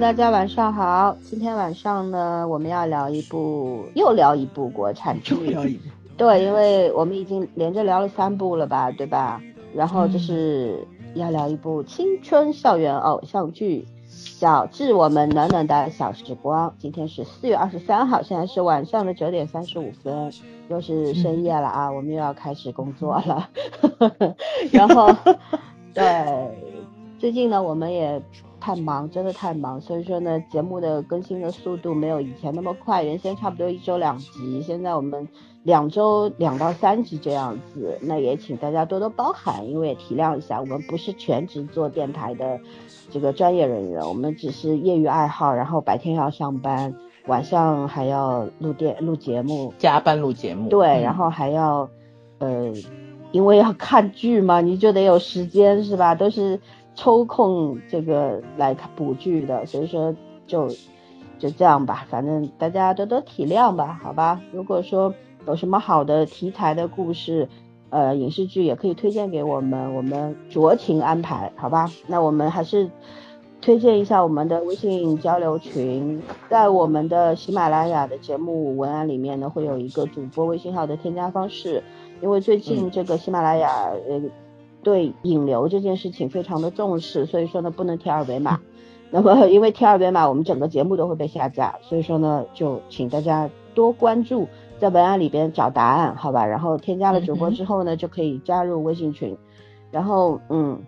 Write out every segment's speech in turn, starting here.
大家晚上好。今天晚上呢，我们要聊一部，又聊一部国产剧。聊一部。对，因为我们已经连着聊了三部了吧，对吧？然后就是要聊一部青春校园偶像剧，叫《致我们暖暖的小时光》。今天是四月二十三号，现在是晚上的九点三十五分，又是深夜了啊，我们又要开始工作了。然后，对，最近呢，我们也。太忙，真的太忙，所以说呢，节目的更新的速度没有以前那么快。原先差不多一周两集，现在我们两周两到三集这样子。那也请大家多多包涵，因为也体谅一下，我们不是全职做电台的这个专业人员，我们只是业余爱好，然后白天要上班，晚上还要录电录节目，加班录节目。对，然后还要呃，因为要看剧嘛，你就得有时间是吧？都是。抽空这个来看补剧的，所以说就就这样吧，反正大家多多体谅吧，好吧。如果说有什么好的题材的故事，呃，影视剧也可以推荐给我们，我们酌情安排，好吧。那我们还是推荐一下我们的微信交流群，在我们的喜马拉雅的节目文案里面呢，会有一个主播微信号的添加方式，因为最近这个喜马拉雅呃。对引流这件事情非常的重视，所以说呢不能贴二维码。那么因为贴二维码，我们整个节目都会被下架，所以说呢就请大家多关注，在文案里边找答案，好吧？然后添加了主播之后呢，就可以加入微信群。然后嗯，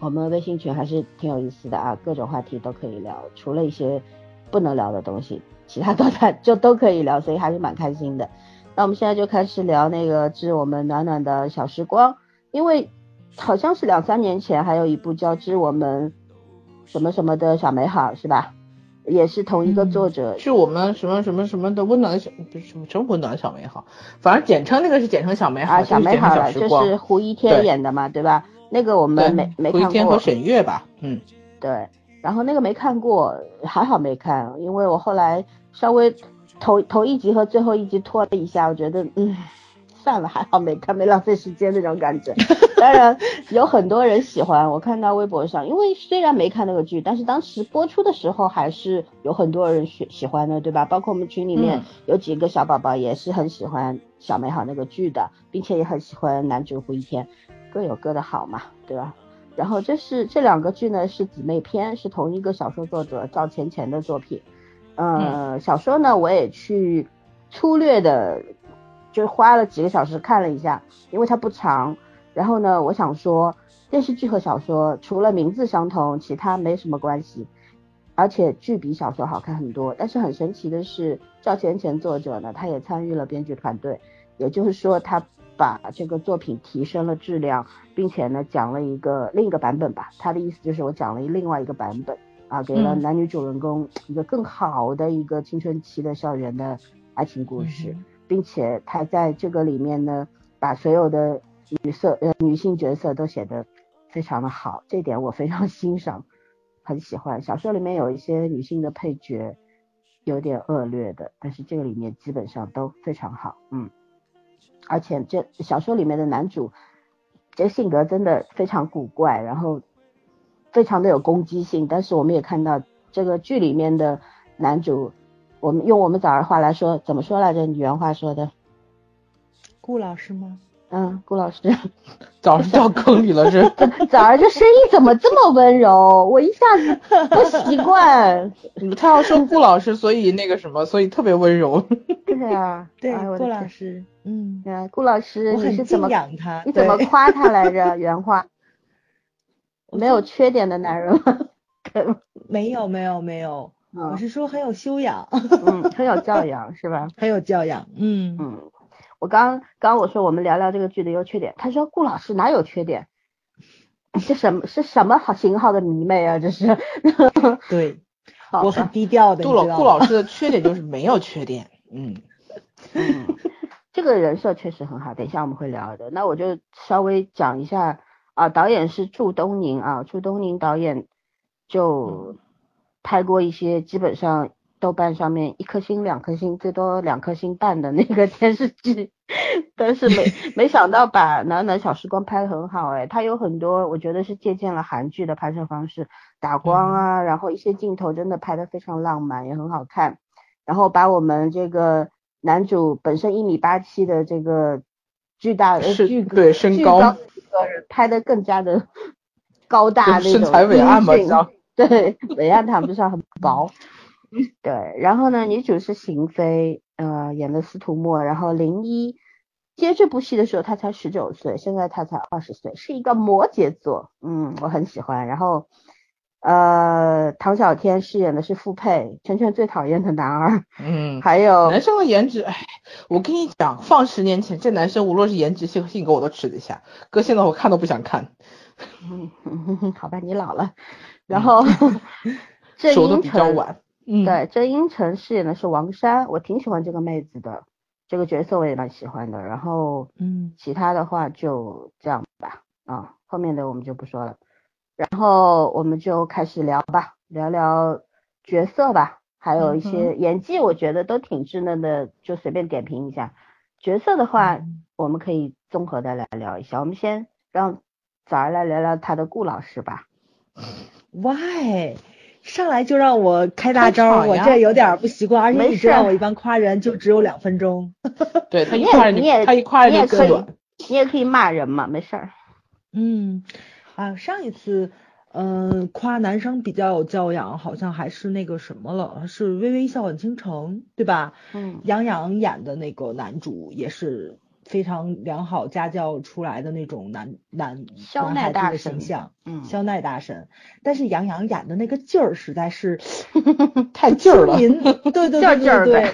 我们微信群还是挺有意思的啊，各种话题都可以聊，除了一些不能聊的东西，其他都在就都可以聊，所以还是蛮开心的。那我们现在就开始聊那个致我们暖暖的小时光，因为。好像是两三年前还有一部叫《致我们什么什么的小美好》，是吧？也是同一个作者，是我们什么什么什么的温暖的小，不是什么真温暖的小美好，反正简称那个是简称小美好，啊小美好了，就是胡一天演的嘛，对吧？那个我们没没看过。胡一天和沈月吧，嗯，对。然后那个没看过，还好没看，因为我后来稍微头头一集和最后一集拖了一下，我觉得嗯。算了，还好没看，没浪费时间那种感觉。当然 有很多人喜欢，我看到微博上，因为虽然没看那个剧，但是当时播出的时候还是有很多人喜喜欢的，对吧？包括我们群里面有几个小宝宝也是很喜欢《小美好》那个剧的，并且也很喜欢男主胡一天，各有各的好嘛，对吧？然后这是这两个剧呢是姊妹篇，是同一个小说作者赵钱钱的作品。嗯，小说呢我也去粗略的。就花了几个小时看了一下，因为它不长。然后呢，我想说，电视剧和小说除了名字相同，其他没什么关系。而且剧比小说好看很多。但是很神奇的是，赵钱钱作者呢，他也参与了编剧团队，也就是说，他把这个作品提升了质量，并且呢，讲了一个另一个版本吧。他的意思就是我讲了另外一个版本啊，给了男女主人公一个更好的一个青春期的校园的爱情故事。并且他在这个里面呢，把所有的女色呃女性角色都写得非常的好，这点我非常欣赏，很喜欢。小说里面有一些女性的配角有点恶劣的，但是这个里面基本上都非常好，嗯。而且这小说里面的男主这性格真的非常古怪，然后非常的有攻击性，但是我们也看到这个剧里面的男主。我们用我们早儿话来说，怎么说来着？你原话说的，顾老师吗？嗯，顾老师，早上掉坑里了是？早儿这声音怎么这么温柔？我一下子不习惯。他要说顾老师，所以那个什么，所以特别温柔。对啊，对顾老师，嗯，对顾老师，你是怎么养他？你怎么夸他来着？原话，没有缺点的男人吗？没有，没有，没有。我是说很有修养，嗯，很有教养是吧？很有教养，嗯嗯。我刚刚我说我们聊聊这个剧的优缺点，他说顾老师哪有缺点？是什么是什么好型号的迷妹啊？这是。对，我很低调的。顾老顾老师的缺点就是没有缺点，嗯嗯。这个人设确实很好，等一下我们会聊的。那我就稍微讲一下啊，导演是祝东宁啊，祝东宁导演就。拍过一些基本上豆瓣上面一颗星、两颗星，最多两颗星半的那个电视剧，但是没 没想到把《暖暖小时光》拍得很好哎，它有很多我觉得是借鉴了韩剧的拍摄方式，打光啊，然后一些镜头真的拍的非常浪漫，也很好看，然后把我们这个男主本身一米八七的这个巨大的巨对身高拍的更加的高大那种身材伟岸嘛，对伟岸谈不上很薄。对，然后呢，女主是邢菲，呃，演的司徒墨，然后林一接这部戏的时候，她才十九岁，现在她才二十岁，是一个摩羯座，嗯，我很喜欢。然后，呃，唐小天饰演的是傅佩，圈圈最讨厌的男二，嗯，还有男生的颜值，哎，我跟你讲，放十年前，这男生无论是颜值性性格，我都吃得下，搁现在我看都不想看。嗯，好吧，你老了。然后，手都比较晚。对，郑英成饰演的是王珊，我挺喜欢这个妹子的，这个角色我也蛮喜欢的。然后，嗯，其他的话就这样吧，啊，后面的我们就不说了。然后我们就开始聊吧，聊聊角色吧，还有一些演技，我觉得都挺稚嫩的，就随便点评一下。角色的话，我们可以综合的来聊一下。我们先让早儿来聊聊他的顾老师吧。Why？上来就让我开大招，我这有点不习惯，而且你知道我一般夸人就只有两分钟。对他 一夸人，你也他一夸人就可以，你也可以骂人嘛，没事儿。嗯，啊，上一次嗯夸男生比较有教养，好像还是那个什么了，是《微微一笑很倾城》，对吧？嗯，杨洋演的那个男主也是。非常良好家教出来的那种男男男孩子的形象，嗯，肖奈大神，但是杨洋演的那个劲儿实在是 太劲儿了，对对对对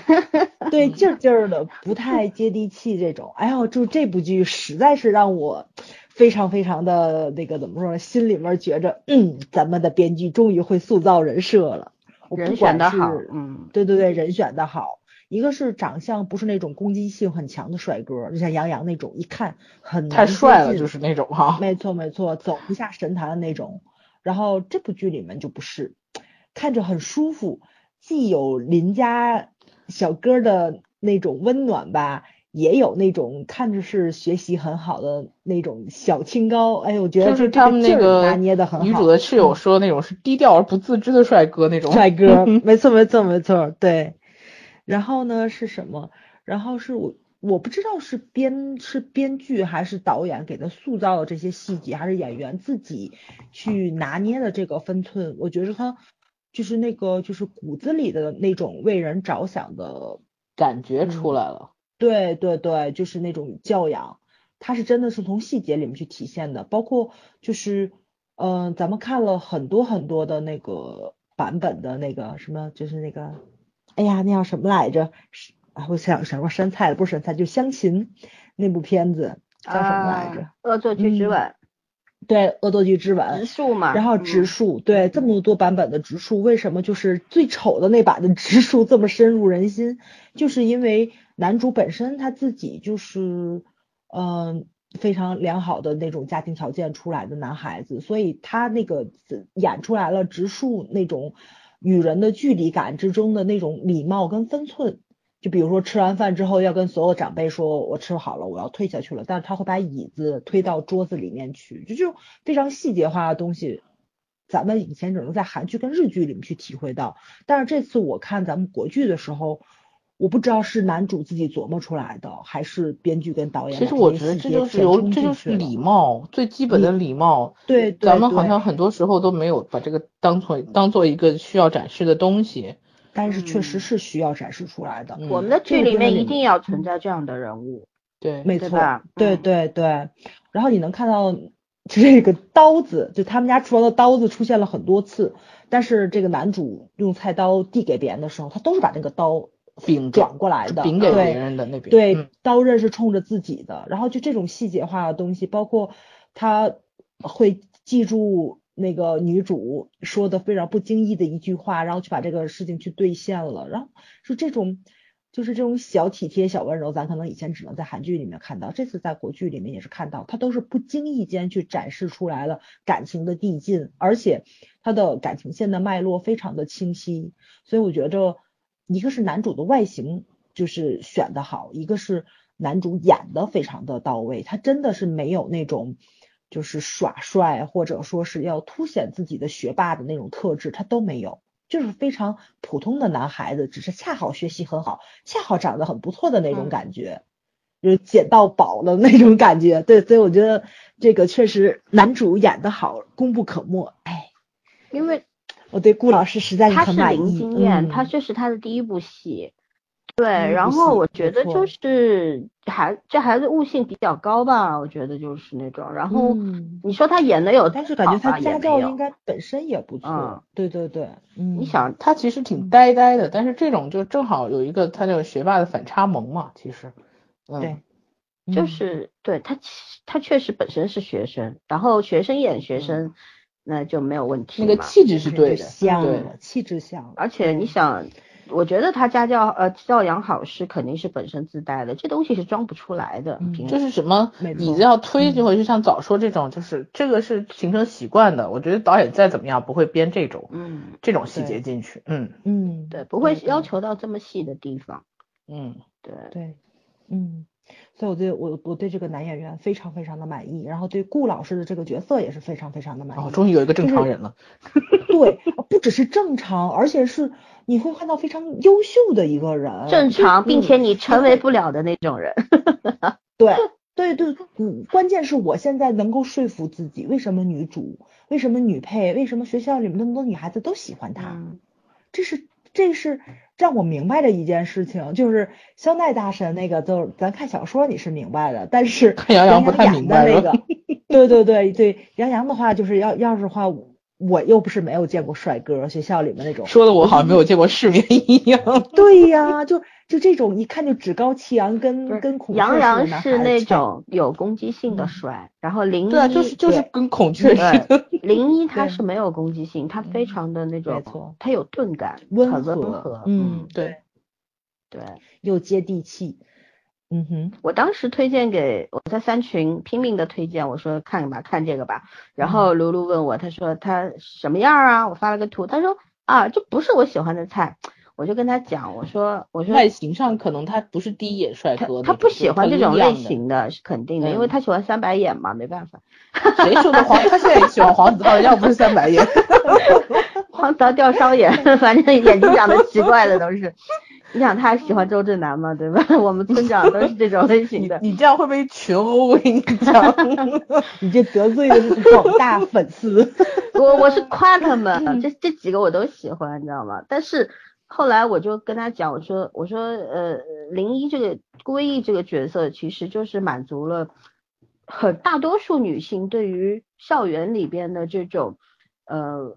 对，对 劲儿劲儿的，不太接地气这种。哎呦，就这部剧实在是让我非常非常的那个怎么说呢？心里面觉着，嗯，咱们的编剧终于会塑造人设了，人选的好，嗯，对对对，人选的好。一个是长相不是那种攻击性很强的帅哥，就像杨洋那种，一看很太帅了，就是那种哈。没错没错，走不下神坛的那种。然后这部剧里面就不是，看着很舒服，既有邻家小哥的那种温暖吧，也有那种看着是学习很好的那种小清高。哎，我觉得就是他们那个拿捏的很好。女主的室友说那种是低调而不自知的帅哥那种。帅哥，没错没错没错，对。然后呢是什么？然后是我我不知道是编是编剧还是导演给他塑造的这些细节，还是演员自己去拿捏的这个分寸。我觉得他就是那个就是骨子里的那种为人着想的感觉出来了。对对对，就是那种教养，他是真的是从细节里面去体现的。包括就是嗯，咱们看了很多很多的那个版本的那个什么，就是那个。哎呀，那叫什么来着？是啊，我想想说山菜了，不是山菜，就湘琴那部片子叫什么来着？恶作剧之吻。对，恶作剧之吻。植树嘛。然后植树，对，这么多版本的植树，为什么就是最丑的那版的植树这么深入人心？就是因为男主本身他自己就是嗯非常良好的那种家庭条件出来的男孩子，所以他那个演出来了植树那种。与人的距离感之中的那种礼貌跟分寸，就比如说吃完饭之后要跟所有长辈说，我吃好了，我要退下去了，但是他会把椅子推到桌子里面去，就这种非常细节化的东西，咱们以前只能在韩剧跟日剧里面去体会到，但是这次我看咱们国剧的时候。我不知道是男主自己琢磨出来的，还是编剧跟导演。其实我觉得这就是有，这就是礼貌，最基本的礼貌。对，咱们好像很多时候都没有把这个当做当做一个需要展示的东西。但是确实是需要展示出来的。我们的剧里面一定要存在这样的人物。对，没错。对对对。然后你能看到这个刀子，就他们家厨房的刀子出现了很多次，但是这个男主用菜刀递给别人的时候，他都是把那个刀。柄转过来的，柄给别人的那柄，对，刀刃是冲着自己的。然后就这种细节化的东西，包括他会记住那个女主说的非常不经意的一句话，然后去把这个事情去兑现了。然后是这种，就是这种小体贴、小温柔，咱可能以前只能在韩剧里面看到，这次在国剧里面也是看到，他都是不经意间去展示出来了感情的递进，而且他的感情线的脉络非常的清晰，所以我觉着。一个是男主的外形就是选的好，一个是男主演的非常的到位，他真的是没有那种就是耍帅或者说是要凸显自己的学霸的那种特质，他都没有，就是非常普通的男孩子，只是恰好学习很好，恰好长得很不错的那种感觉，就是捡到宝了那种感觉。对，所以我觉得这个确实男主演的好，功不可没。哎，因为。我对顾老师实在是很满意。他是零经验，他这是他的第一部戏，对。然后我觉得就是孩这孩子悟性比较高吧，我觉得就是那种。然后你说他演的有，但是感觉他家教应该本身也不错。对对对，嗯。你想他其实挺呆呆的，但是这种就正好有一个他那个学霸的反差萌嘛，其实。对。就是对他，他确实本身是学生，然后学生演学生。那就没有问题。那个气质是对的，对，气质像。而且你想，我觉得他家教呃教养好是肯定是本身自带的，这东西是装不出来的。就是什么椅子要推，就会就像早说这种，就是这个是形成习惯的。我觉得导演再怎么样不会编这种，嗯，这种细节进去，嗯嗯，对，不会要求到这么细的地方，嗯，对对，嗯。所以我对我我对这个男演员非常非常的满意，然后对顾老师的这个角色也是非常非常的满意。哦，终于有一个正常人了。对，不只是正常，而且是你会看到非常优秀的一个人。正常，并且你成为不了的那种人。对对对，嗯，关键是我现在能够说服自己，为什么女主，为什么女配，为什么学校里面那么多女孩子都喜欢她？这是。这是让我明白的一件事情，就是肖奈大神那个，就咱看小说你是明白的，但是杨洋不太明白那个，对对对对，杨洋的话就是要要是话，我又不是没有见过帅哥，学校里面那种，说的我好像没有见过世面一样。对呀，就。就这种一看就趾高气扬，跟跟孔雀杨洋是那种有攻击性的帅，然后林一对，就是就是跟孔雀似的。林一他是没有攻击性，他非常的那种，他有钝感，温和，嗯，对，对，又接地气。嗯哼，我当时推荐给我在三群拼命的推荐，我说看吧，看这个吧。然后卢卢问我，他说他什么样啊？我发了个图，他说啊，这不是我喜欢的菜。我就跟他讲，我说，我说外形上可能他不是第一眼帅哥，他不喜欢这种类型的，是肯定的，因为他喜欢三白眼嘛，没办法。谁说的黄？他现在也喜欢黄子韬，要不是三白眼。黄子韬吊梢眼，反正眼睛长得奇怪的都是。你想他喜欢周震南嘛，对吧？我们村长都是这种类型的。你这样会被群殴，我跟你讲。你这得罪的是广大粉丝。我我是夸他们，这这几个我都喜欢，你知道吗？但是。后来我就跟他讲，我说我说呃林一这个归一这个角色，其实就是满足了很大多数女性对于校园里边的这种呃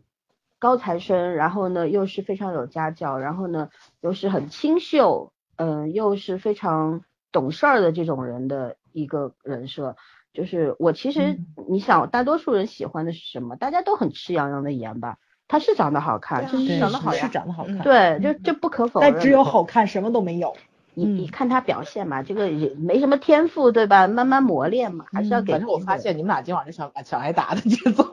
高材生，然后呢又是非常有家教，然后呢又是很清秀，嗯又是非常懂事儿的这种人的一个人设。就是我其实你想，大多数人喜欢的是什么？大家都很吃杨洋的颜吧。他是长得好看，就是长得好是长得好看，对，就这不可否认。但只有好看，什么都没有。你你看他表现嘛，这个也没什么天赋，对吧？慢慢磨练嘛，还是要给。反正我发现你们俩今晚是想想挨打的节奏。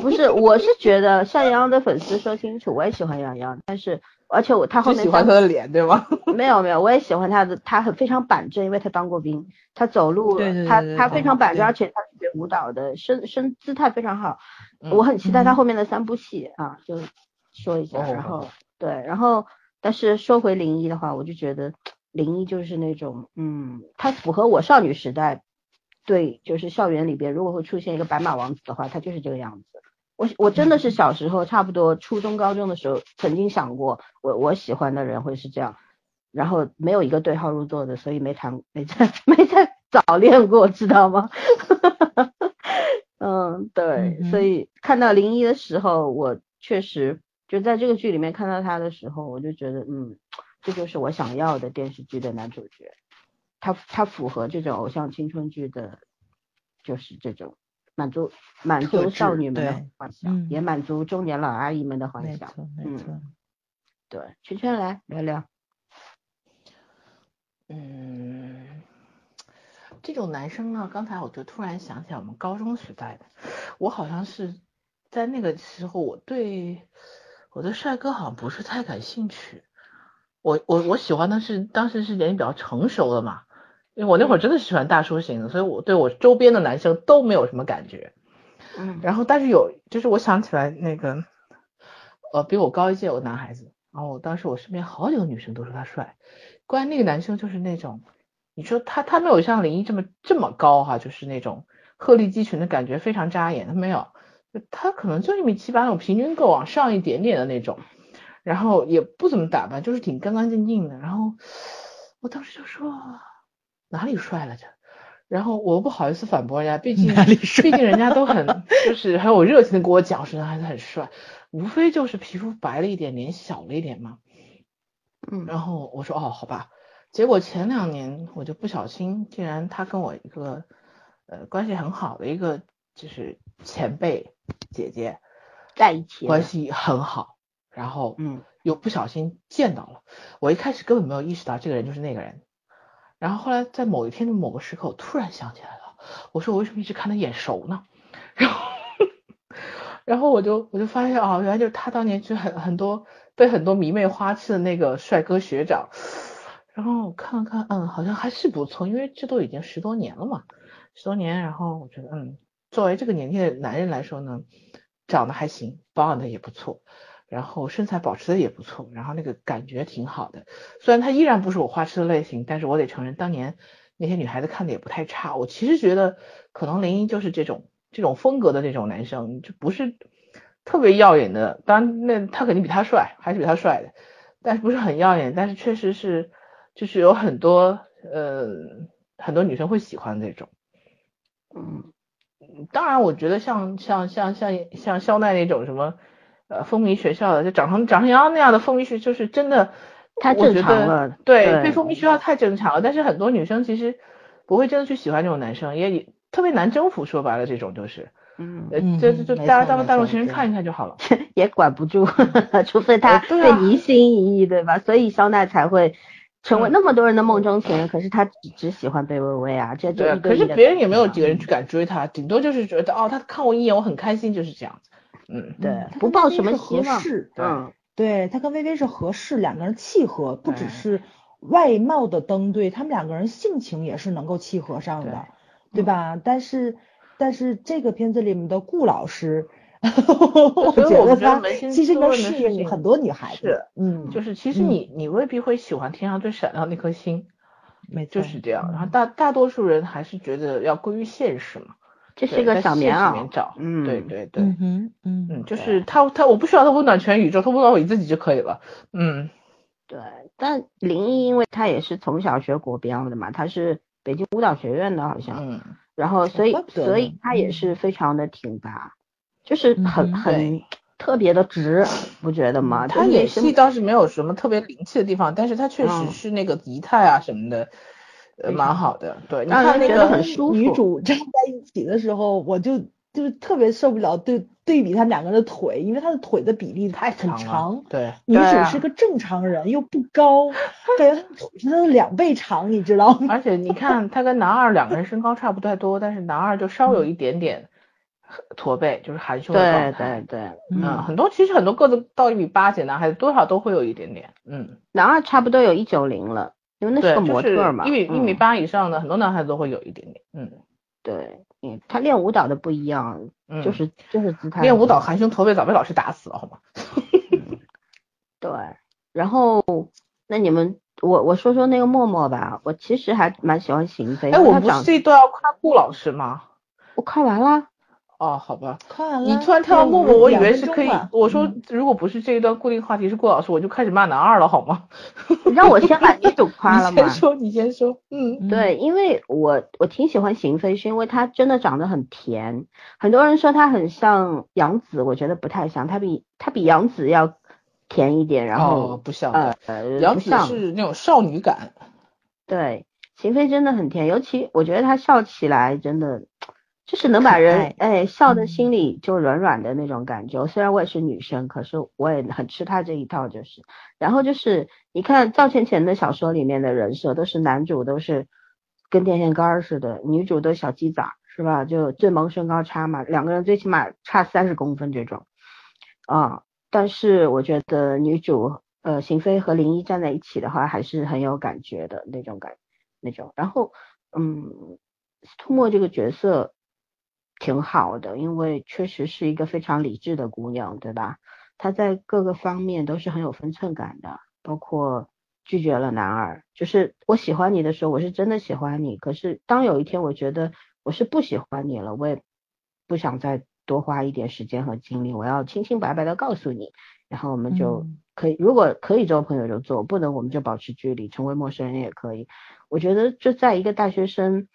不是，我是觉得像 杨洋的粉丝说清楚，我也喜欢杨洋，但是而且我他后面喜欢他的脸，对吗？没有没有，我也喜欢他的，他很非常板正，因为他当过兵，他走路，他他非常板正，而且他学舞蹈的，身身姿态非常好。我很期待他后面的三部戏啊，就。说一下，然后对，然后但是说回林一的话，我就觉得林一就是那种，嗯，他符合我少女时代，对，就是校园里边如果会出现一个白马王子的话，他就是这个样子。我我真的是小时候差不多初中高中的时候曾经想过，我我喜欢的人会是这样，然后没有一个对号入座的，所以没谈没在 没在早恋过，知道吗？嗯，对，所以看到林一的时候，我确实。就在这个剧里面看到他的时候，我就觉得，嗯，这就是我想要的电视剧的男主角，他他符合这种偶像青春剧的，就是这种满足满足少女们的幻想，也满足中年老阿姨们的幻想。没错，对，圈圈来聊聊。嗯，这种男生呢，刚才我就突然想起来我们高中时代的，我好像是在那个时候，我对。我对帅哥好像不是太感兴趣，我我我喜欢的是当时是年龄比较成熟的嘛，因为我那会儿真的喜欢大叔型的，所以我对我周边的男生都没有什么感觉。嗯，然后但是有就是我想起来那个，呃，比我高一届有个男孩子，然后我当时我身边好几个女生都说他帅，关键那个男生就是那种，你说他他没有像林一这么这么高哈，就是那种鹤立鸡群的感觉非常扎眼，他没有，他可能就一米七八那种平均个往上一点点的那种。然后也不怎么打扮，就是挺干干净净的。然后我当时就说哪里帅了这，然后我不好意思反驳人家，毕竟毕竟人家都很 就是很有热情的跟我讲说他还是很帅，无非就是皮肤白了一点，脸小了一点嘛。嗯，然后我说哦好吧，结果前两年我就不小心，竟然他跟我一个呃关系很好的一个就是前辈姐姐在一起，关系很好。然后，嗯，又不小心见到了。我一开始根本没有意识到这个人就是那个人。然后后来在某一天的某个时刻，我突然想起来了。我说我为什么一直看他眼熟呢？然后，然后我就我就发现啊，原来就是他当年就很很多被很多迷妹花痴的那个帅哥学长。然后我看了看，嗯，好像还是不错，因为这都已经十多年了嘛，十多年。然后我觉得，嗯，作为这个年纪的男人来说呢，长得还行，保养的也不错。然后身材保持的也不错，然后那个感觉挺好的。虽然他依然不是我花痴的类型，但是我得承认，当年那些女孩子看的也不太差。我其实觉得，可能林一就是这种这种风格的这种男生，就不是特别耀眼的。当然，那他肯定比他帅，还是比他帅的，但是不是很耀眼。但是确实是，就是有很多呃很多女生会喜欢这种。嗯，当然，我觉得像像像像像肖奈那种什么。呃，风靡学校的就长成长成杨那样的风靡学，就是真的太正常了。对，被风靡学校太正常了。但是很多女生其实不会真的去喜欢这种男生，也特别难征服。说白了，这种就是，嗯，就就就大家当大众情人看一看就好了，也管不住，除非他对你一心一意，对吧？所以肖奈才会成为那么多人的梦中情人。可是他只只喜欢贝微微啊，这对。可是别人也没有几个人去敢追他，顶多就是觉得哦，他看我一眼，我很开心，就是这样子。嗯，对，不抱什么希望。嗯，对他跟薇薇是合适，两个人契合，不只是外貌的登对，他们两个人性情也是能够契合上的，对吧？但是但是这个片子里面的顾老师，我觉得他其实能适应很多女孩子。嗯，就是其实你你未必会喜欢天上最闪亮那颗星，没错，就是这样。然后大大多数人还是觉得要归于现实嘛。这是一个小棉袄，嗯，对对对，嗯哼，嗯嗯，就是他他我不需要他温暖全宇宙，他温暖我自己就可以了，嗯，对。但林一因为他也是从小学国标的嘛，他是北京舞蹈学院的，好像，嗯，然后所以所以他也是非常的挺拔，就是很很特别的直，不觉得吗？他演戏倒是没有什么特别灵气的地方，但是他确实是那个仪态啊什么的。蛮好的，对，你看那个女主站在一起的时候，我就就是特别受不了对对比他们两个人的腿，因为他的腿的比例太很长，对，女主是个正常人又不高，感觉她的腿是她的两倍长，你知道吗？而且你看他跟男二两个人身高差不太多，但是男二就稍有一点点驼背，就是含胸的状态，对对对，嗯，很多其实很多个子到一米八几男孩子多少都会有一点点，嗯，男二差不多有一九零了。因为那是个模特嘛，一米一米八以上的很多男孩子都会有一点点，嗯，对，嗯，他练舞蹈的不一样，就是就是姿态。练舞蹈含胸驼背早被老师打死了，好吗？对，然后那你们，我我说说那个默默吧，我其实还蛮喜欢邢飞。哎，我不是这段要夸顾老师吗？我夸完了。哦，好吧，看完了。你突然跳到默默，我以为是可以。我说，如果不是这一段固定话题是顾老师，我就开始骂男二了，好吗？你让我先把女主 夸了吗？你先说，你先说。嗯，对，因为我我挺喜欢邢飞，是因为她真的长得很甜。很多人说她很像杨紫，我觉得不太像，她比她比杨紫要甜一点。然后不像，呃，杨紫是那种少女感。对，邢飞真的很甜，尤其我觉得她笑起来真的。就是能把人哎笑的心里就软软的那种感觉。虽然我也是女生，可是我也很吃他这一套。就是，然后就是你看赵倩倩的小说里面的人设，都是男主都是跟电线杆似的，女主都小鸡仔是吧？就最萌身高差嘛，两个人最起码差三十公分这种啊。但是我觉得女主呃邢飞和林一站在一起的话，还是很有感觉的那种感那种。然后嗯，司徒墨这个角色挺好的，因为确实是一个非常理智的姑娘，对吧？她在各个方面都是很有分寸感的，包括拒绝了男二，就是我喜欢你的时候，我是真的喜欢你。可是当有一天我觉得我是不喜欢你了，我也不想再多花一点时间和精力，我要清清白白的告诉你，然后我们就可以，如果可以做朋友就做，不能我们就保持距离，成为陌生人也可以。我觉得这在一个大学生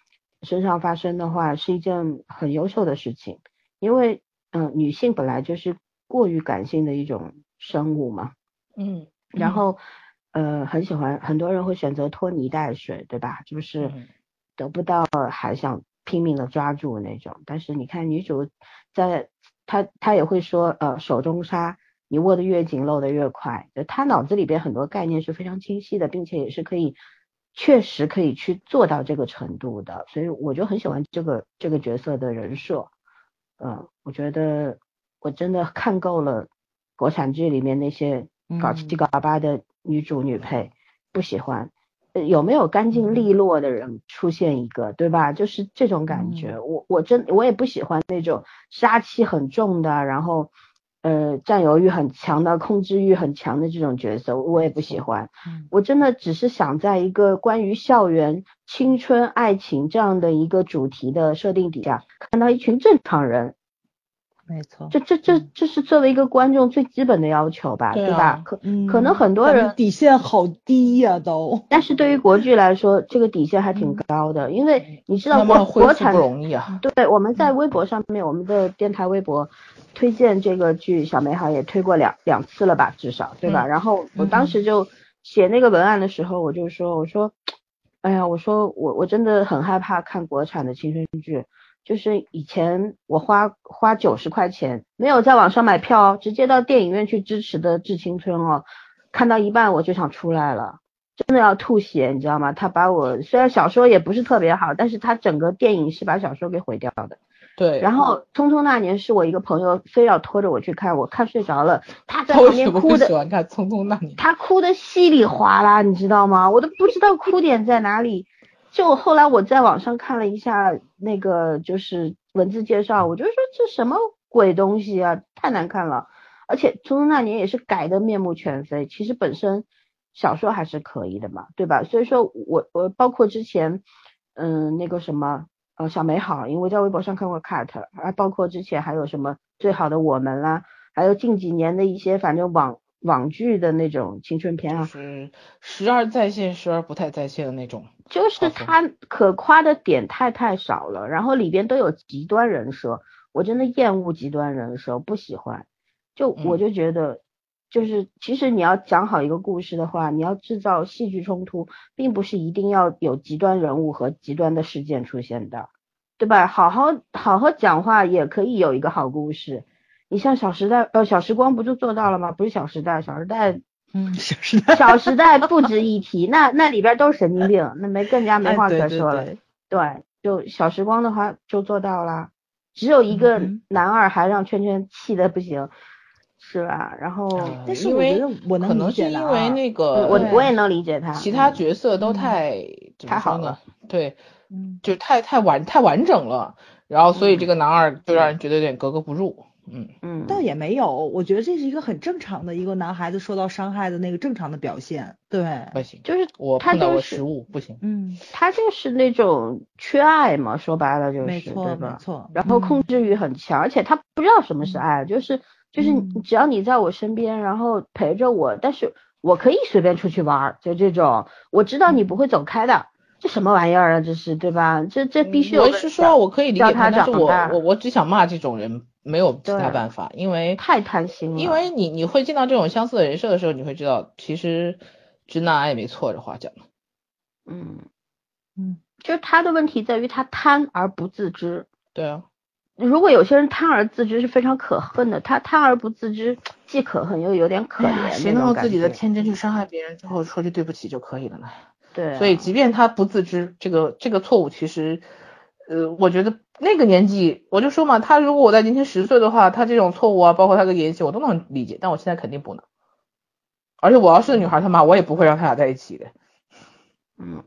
身上发生的话，是一件很优秀的事情，因为嗯，女性本来就是。过于感性的一种生物嘛，嗯，然后呃很喜欢，很多人会选择拖泥带水，对吧？就是得不到还想拼命的抓住那种。但是你看女主在，她她也会说，呃手中沙，你握得越紧，漏得越快。就她脑子里边很多概念是非常清晰的，并且也是可以确实可以去做到这个程度的。所以我就很喜欢这个这个角色的人设，嗯，我觉得。我真的看够了国产剧里面那些搞七搞八的女主女配，不喜欢。有没有干净利落的人出现一个，对吧？就是这种感觉。我我真我也不喜欢那种杀气很重的，然后呃占有欲很强的、控制欲很强的这种角色，我也不喜欢。我真的只是想在一个关于校园、青春、爱情这样的一个主题的设定底下，看到一群正常人。没错，这这这这是作为一个观众最基本的要求吧，对吧？可可能很多人底线好低呀都，但是对于国剧来说，这个底线还挺高的，因为你知道国国产不容易啊。对，我们在微博上面，我们的电台微博推荐这个剧《小美好》也推过两两次了吧，至少对吧？然后我当时就写那个文案的时候，我就说，我说，哎呀，我说我我真的很害怕看国产的青春剧。就是以前我花花九十块钱，没有在网上买票，直接到电影院去支持的《致青春》哦，看到一半我就想出来了，真的要吐血，你知道吗？他把我虽然小说也不是特别好，但是他整个电影是把小说给毁掉的。对。然后《匆匆那年》是我一个朋友非要拖着我去看，我看睡着了，他在旁边哭的。喜欢看《匆匆那年》。他哭的稀里哗啦，你知道吗？我都不知道哭点在哪里。就后来我在网上看了一下那个就是文字介绍，我就说这什么鬼东西啊，太难看了，而且《匆匆那年》也是改的面目全非，其实本身小说还是可以的嘛，对吧？所以说我我包括之前嗯那个什么呃小美好，因为在微博上看过 cut，还包括之前还有什么最好的我们啦，还有近几年的一些反正网。网剧的那种青春片啊，是时而在线，时而不太在线的那种。就是它可夸的点太太少了，然后里边都有极端人设，我真的厌恶极端人设，不喜欢。就我就觉得，就是其实你要讲好一个故事的话，你要制造戏剧冲突，并不是一定要有极端人物和极端的事件出现的，对吧？好好好好讲话也可以有一个好故事。你像《小时代》呃，《小时光》不就做到了吗？不是《小时代》，《小时代》嗯，《小时代》《小时代》不值一提，那那里边都是神经病，那没更加没话可说了。对，就《小时光》的话就做到了，只有一个男二还让圈圈气的不行，是吧？然后，但是我觉得我可能是因为那个，我我也能理解他，其他角色都太太好了，对，就太太完太完整了，然后所以这个男二就让人觉得有点格格不入。嗯嗯，倒也没有，我觉得这是一个很正常的一个男孩子受到伤害的那个正常的表现。对，不行，就是我他就是失误不行。嗯，他就是那种缺爱嘛，说白了就是，没错没错。然后控制欲很强，而且他不知道什么是爱，就是就是只要你在我身边，然后陪着我，但是我可以随便出去玩，就这种，我知道你不会走开的。这什么玩意儿啊？这是对吧？这这必须我是说，我可以理解他，但是我我我只想骂这种人。没有其他办法，因为太贪心了。因为你你会见到这种相似的人设的时候，你会知道，其实直男癌也没错，这话讲的。嗯嗯，就是他的问题在于他贪而不自知。对啊。如果有些人贪而自知是非常可恨的，他贪而不自知，既可恨又有点可怜。谁能用自己的天真去伤害别人，之后说句对不起就可以了呢？对。所以，即便他不自知，这个这个错误，其实，呃，我觉得。那个年纪，我就说嘛，他如果我在今天十岁的话，他这种错误啊，包括他的言行，我都能理解。但我现在肯定不能。而且我要是女孩他妈，我也不会让他俩在一起的。嗯，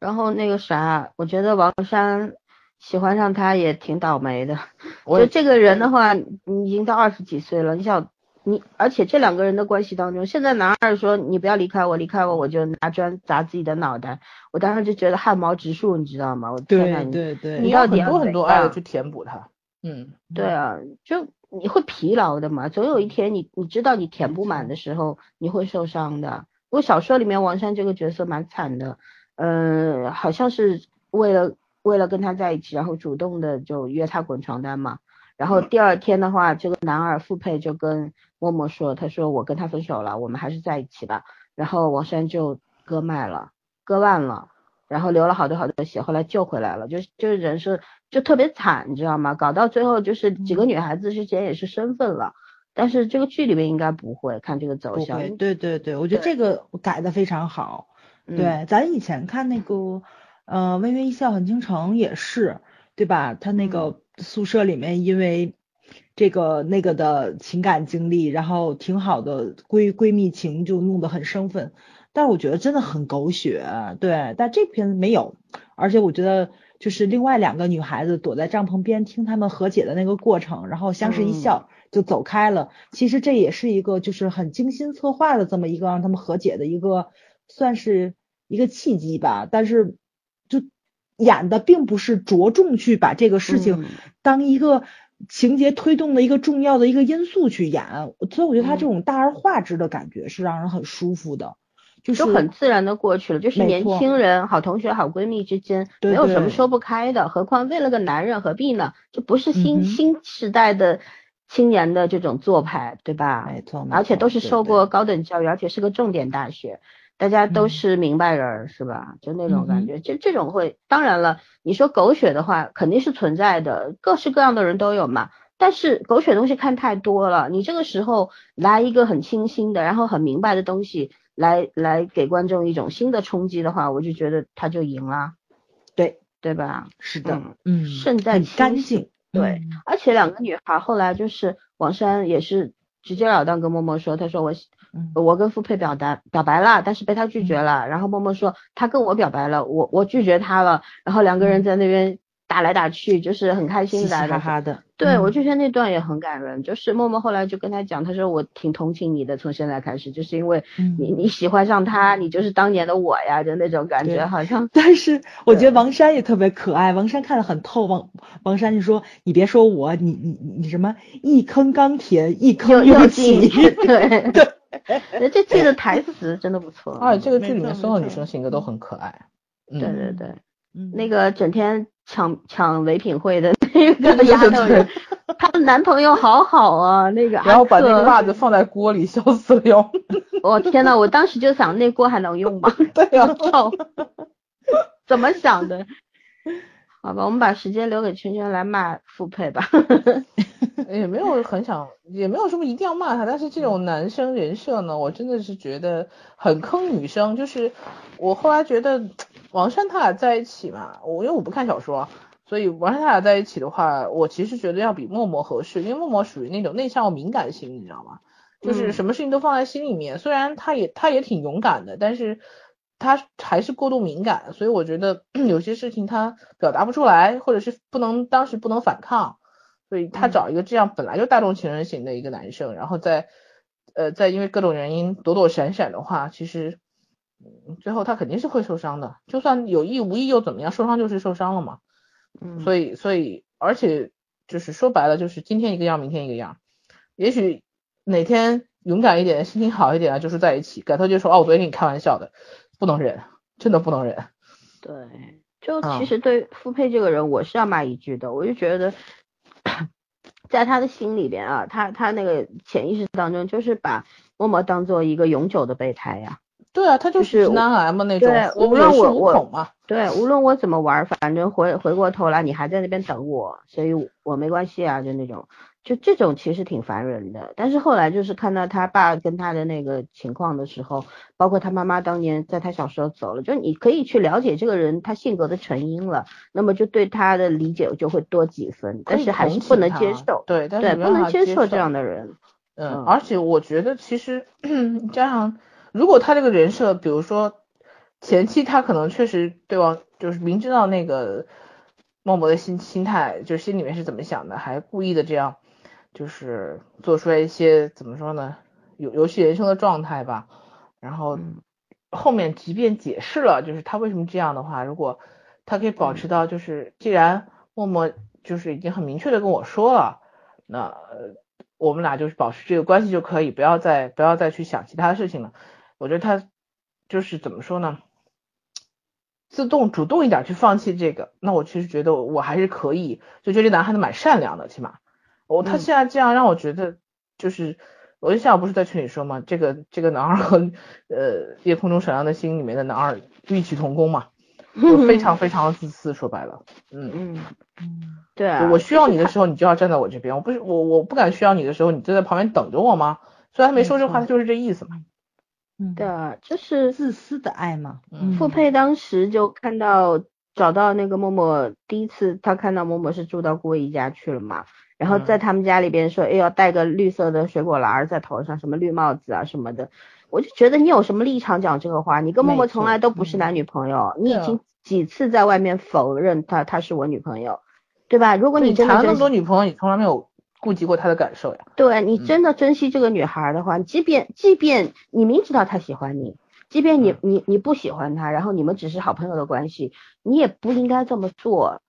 然后那个啥，我觉得王珊喜欢上他也挺倒霉的。就这个人的话，你已经到二十几岁了，你想你，而且这两个人的关系当中，现在男二说你不要离开我，离开我我就拿砖砸自己的脑袋，我当时就觉得汗毛直竖，你知道吗？我天呐，对对，你要很多很多爱的去填补他。嗯，对啊，就你会疲劳的嘛，总有一天你你知道你填不满的时候，你会受伤的。我小说里面王珊这个角色蛮惨的，嗯，好像是为了为了跟他在一起，然后主动的就约他滚床单嘛。然后第二天的话，这个男二傅佩就跟默默说，他说我跟他分手了，我们还是在一起吧。然后王珊就割脉了，割腕了，然后流了好多好多血，后来救回来了，就就是人是就特别惨，你知道吗？搞到最后就是几个女孩子之间也是身份了。但是这个剧里面应该不会看这个走向，对对对，我觉得这个改的非常好。对，咱以前看那个呃《微微一笑很倾城》也是，对吧？他那个宿舍里面因为这个那个的情感经历，然后挺好的闺闺蜜情就弄得很生分，但是我觉得真的很狗血，对。但这篇没有，而且我觉得就是另外两个女孩子躲在帐篷边听他们和解的那个过程，然后相视一笑。就走开了，其实这也是一个就是很精心策划的这么一个让他们和解的一个，算是一个契机吧。但是就演的并不是着重去把这个事情当一个情节推动的一个重要的一个因素去演，所以我觉得他这种大而化之的感觉是让人很舒服的，就是很自然的过去了，就是年轻人、好同学、好闺蜜之间没有什么说不开的，何况为了个男人何必呢？这不是新新时代的。青年的这种做派，对吧？没错，而且都是受过高等教育，而且是个重点大学，大家都是明白人，是吧？就那种感觉，就这种会，当然了，你说狗血的话，肯定是存在的，各式各样的人都有嘛。但是狗血东西看太多了，你这个时候来一个很清新的，然后很明白的东西，来来给观众一种新的冲击的话，我就觉得他就赢了，对对吧？是的，嗯，胜在干净。对，而且两个女孩后来就是王珊也是直截了当跟默默说，他说我我跟付佩表达表白了，但是被他拒绝了。然后默默说他跟我表白了，我我拒绝他了。然后两个人在那边。打来打去就是很开心，嘻嘻哈哈的。对我就觉得那段也很感人。就是默默后来就跟他讲，他说我挺同情你的，从现在开始，就是因为你你喜欢上他，你就是当年的我呀，就那种感觉好像。但是我觉得王珊也特别可爱，王珊看得很透。王王珊就说：“你别说我，你你你什么一坑钢铁一坑又起。”对 对，这剧的台词真的不错。啊，这个剧里面所有女生性格都很可爱。对对对，那个整天。抢抢唯品会的 那个丫头人，她的男朋友好好啊，那个然后把那个袜子放在锅里，笑死了哟！我天呐，我当时就想，那锅还能用吗？对 呀，怎么想的？好吧，我们把时间留给圈圈来骂傅佩吧。也没有很想，也没有什么一定要骂他，但是这种男生人设呢，我真的是觉得很坑女生。就是我后来觉得。王珊他俩在一起嘛，我因为我不看小说，所以王珊他俩在一起的话，我其实觉得要比默默合适，因为默默属于那种内向敏感型，你知道吗？就是什么事情都放在心里面，虽然他也他也挺勇敢的，但是他还是过度敏感，所以我觉得 有些事情他表达不出来，或者是不能当时不能反抗，所以他找一个这样本来就大众情人型的一个男生，然后再呃再因为各种原因躲躲闪闪的话，其实。最后他肯定是会受伤的，就算有意无意又怎么样？受伤就是受伤了嘛。嗯，所以所以而且就是说白了，就是今天一个样，明天一个样。也许哪天勇敢一点，心情好一点啊，就是在一起。改头就说哦，我昨天跟你开玩笑的，不能忍，真的不能忍。对，就其实对傅佩这个人，我是要骂一句的，我就觉得在他的心里边啊，他他那个潜意识当中，就是把默默当做一个永久的备胎呀。对啊，他就是直男癌嘛那种，无论我我对，无论我怎么玩，反正回回过头来你还在那边等我，所以我没关系啊，就那种，就这种其实挺烦人的。但是后来就是看到他爸跟他的那个情况的时候，包括他妈妈当年在他小时候走了，就你可以去了解这个人他性格的成因了，那么就对他的理解就会多几分，但是还是不能接受，对对，不能接受这样的人。嗯，嗯而且我觉得其实 加上，如果他这个人设，比如说前期他可能确实对王，就是明知道那个默默的心心态，就是心里面是怎么想的，还故意的这样，就是做出来一些怎么说呢，游游戏人生的状态吧。然后嗯后面即便解释了，就是他为什么这样的话，如果他可以保持到，就是既然默默就是已经很明确的跟我说了，那呃我们俩就是保持这个关系就可以，不要再不要再去想其他的事情了。我觉得他就是怎么说呢，自动主动一点去放弃这个，那我其实觉得我还是可以，就觉得这男孩子蛮善良的，起码。我他嗯。现在这样让我觉得就是。我就下午不是在群里说嘛，这个这个男二和呃夜空中闪亮的星里面的男二异曲同工嘛，就非常非常的自私，说白了，嗯，嗯，嗯。对啊，我需要你的时候，你就要站在我这边，我不是我我不敢需要你的时候，你就在旁边等着我吗？虽然他没说这话，他就是这意思嘛，嗯，对啊，就是自私的爱嘛，嗯。傅佩当时就看到找到那个默默，第一次他看到默默是住到顾一家去了嘛，然后在他们家里边说，哎要戴个绿色的水果篮儿在头上，什么绿帽子啊什么的，我就觉得你有什么立场讲这个话？你跟默默从来都不是嗯。男女朋友，你已经几次在外面否认他她是我女朋友，对吧？如果你谈了那么多女朋友，你从来没有顾及过她的感受呀，对你嗯。真的珍惜这个女孩的话，即便即便你明知道她喜欢你，即便你嗯。你你不喜欢她，然后你们只是好朋友的关系，你也不应该这么做。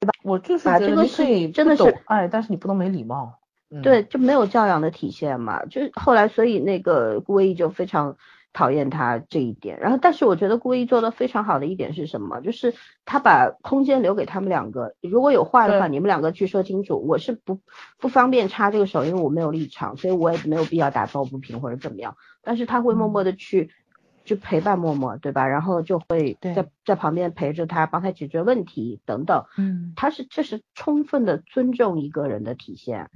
对吧我就是觉得是你可以真的是爱，但是你不能没礼貌，嗯。对，就没有教养的体现嘛。就是后来，所以那个顾威就非常讨厌他这一点。然后，但是我觉得故意做的非常好的一点是什么？就是他把空间留给他们两个，如果有话的话，你们两个去说清楚。我是不不方便插这个手，因为我没有立场，所以我也没有必要打抱不平或者怎么样。但是他会默默的去。就陪伴默默，对吧？然后就会在在旁边陪着他，帮他解决问题等等。嗯，他是这是充分的尊重一个人的体现。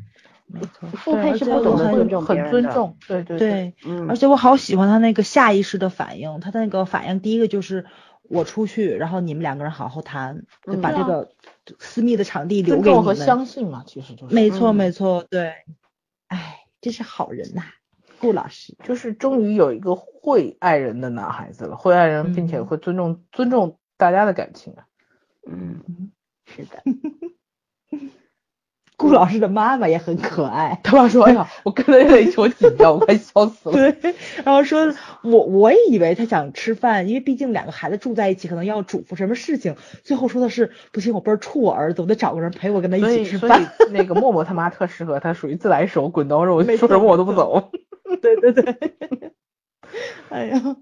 没错，傅佩是不懂得很尊重很尊重，对对对，嗯，而且我好喜欢他那个下意识的反应，他的那个反应，第一个就是我出去，然后你们两个人好好谈，就嗯把这个私密的场地留尊重和给你们。相信嘛，其实就是没错，嗯没错，对，哎，真是好人呐、顾老师。就是终于有一个会爱人的男孩子了，会爱人，并且嗯会尊重尊重大家的感情啊。嗯，是的，顾老师的妈妈也很可爱。他爸说：“ 哎呀，我跟他在一起，我紧张，我快笑死了。对，然后说，我我也以为他想吃饭，因为毕竟两个孩子住在一起，可能要嘱咐什么事情。最后说的是，不行，我倍儿怵我儿子，我得找个人陪我跟他”一所以，所以起吃饭。那个默默他妈特适合他，属于自来熟，滚刀肉，说什么我都不走。对对对，哎呀，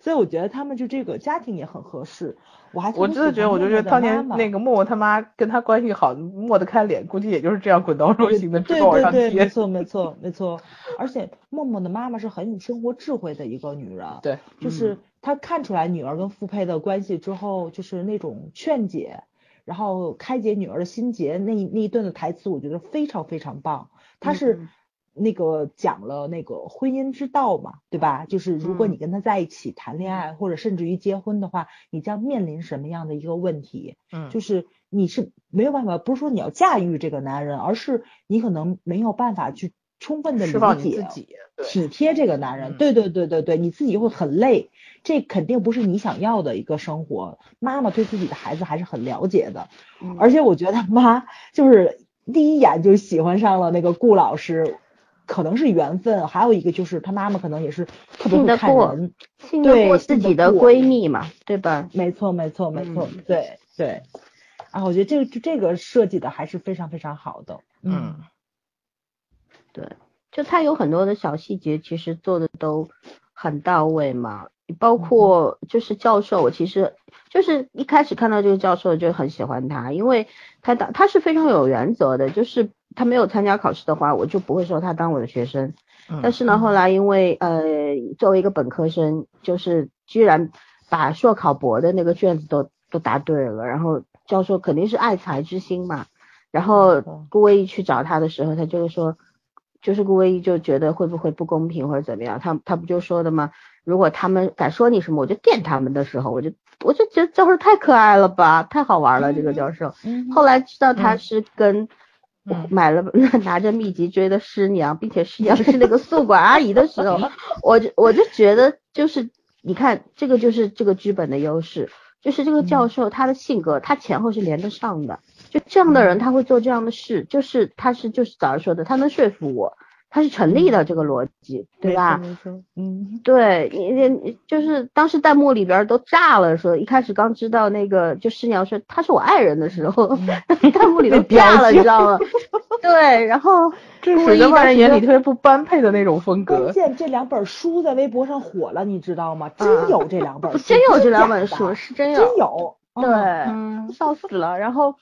所以我觉得他们就这个家庭也很合适。我还我真的觉得，我就觉得当年那个默默他妈跟他关系好，抹得开脸，估计也就是这样滚刀肉型的，直对接往上对对，没。错没错 没错。而且默默的妈妈是很有生活智慧的一个女人，对，就是她看出来女儿跟傅佩的关系之后，就是那种劝解，然后开解女儿的心结，那那一段的台词，我觉得非常非常棒。她是嗯那个讲了那个婚姻之道嘛，对吧？就是如果嗯你跟他在一起谈恋爱，或者甚至于结婚的话，你将面临什么样的一个问题？嗯，就是你是没有办法，不是说你要驾驭这个男人，而是你可能没有办法去充分的理解、体贴这个男人。嗯对对对对对，你自己会很累，这肯定不是你想要的一个生活。妈妈对自己的孩子还是很了解的，嗯而且我觉得他妈就是第一眼就喜欢上了那个顾老师。可能是缘分，还有一个就是他妈妈可能也是特别会信得过看人，信过自己的闺蜜嘛，对吧？没错，没错，没错，嗯对对。啊，我觉得这个这个设计的还是非常非常好的。嗯，对，就他有很多的小细节，其实做的都很到位嘛。包括就是教授，我其实就是一开始看到这个教授就很喜欢他，因为他当他是非常有原则的，就是他没有参加考试的话，我就不会收他当我的学生。嗯但是呢，后来因为呃，作为一个本科生，就是居然把硕考博的那个卷子都都答对了，然后教授肯定是爱才之心嘛，然后嗯顾威一去找他的时候，他就说，就是顾威一就觉得会不会不公平或者怎么样，他他不就说的吗？如果他们敢说你什么，我就电他们的时候，我就我就觉得教授太可爱了吧，太好玩了，这个教授。嗯后来知道他嗯是跟嗯买了 拿着秘籍追的师娘，并且师娘是那个宿管阿姨的时候，我就我就觉得就是你看这个就是这个剧本的优势，就是这个教授他的性格他前后是连得上的，就这样的人他会做这样的事，就是他是就是早上说的，他能说服我，他是成立的这个逻辑，对吧？嗯，对你你就是当时弹幕里边都炸了，说一开始刚知道那个就师娘说他是我爱人的时候，弹幕里都炸了，你知道吗？对，然后这是在外人眼里特别不般配的那种风格关。键这两本书在微博上火了，你知道吗？真有这两本书，不真有这两本书，是真有，真有。对，嗯笑死了。然后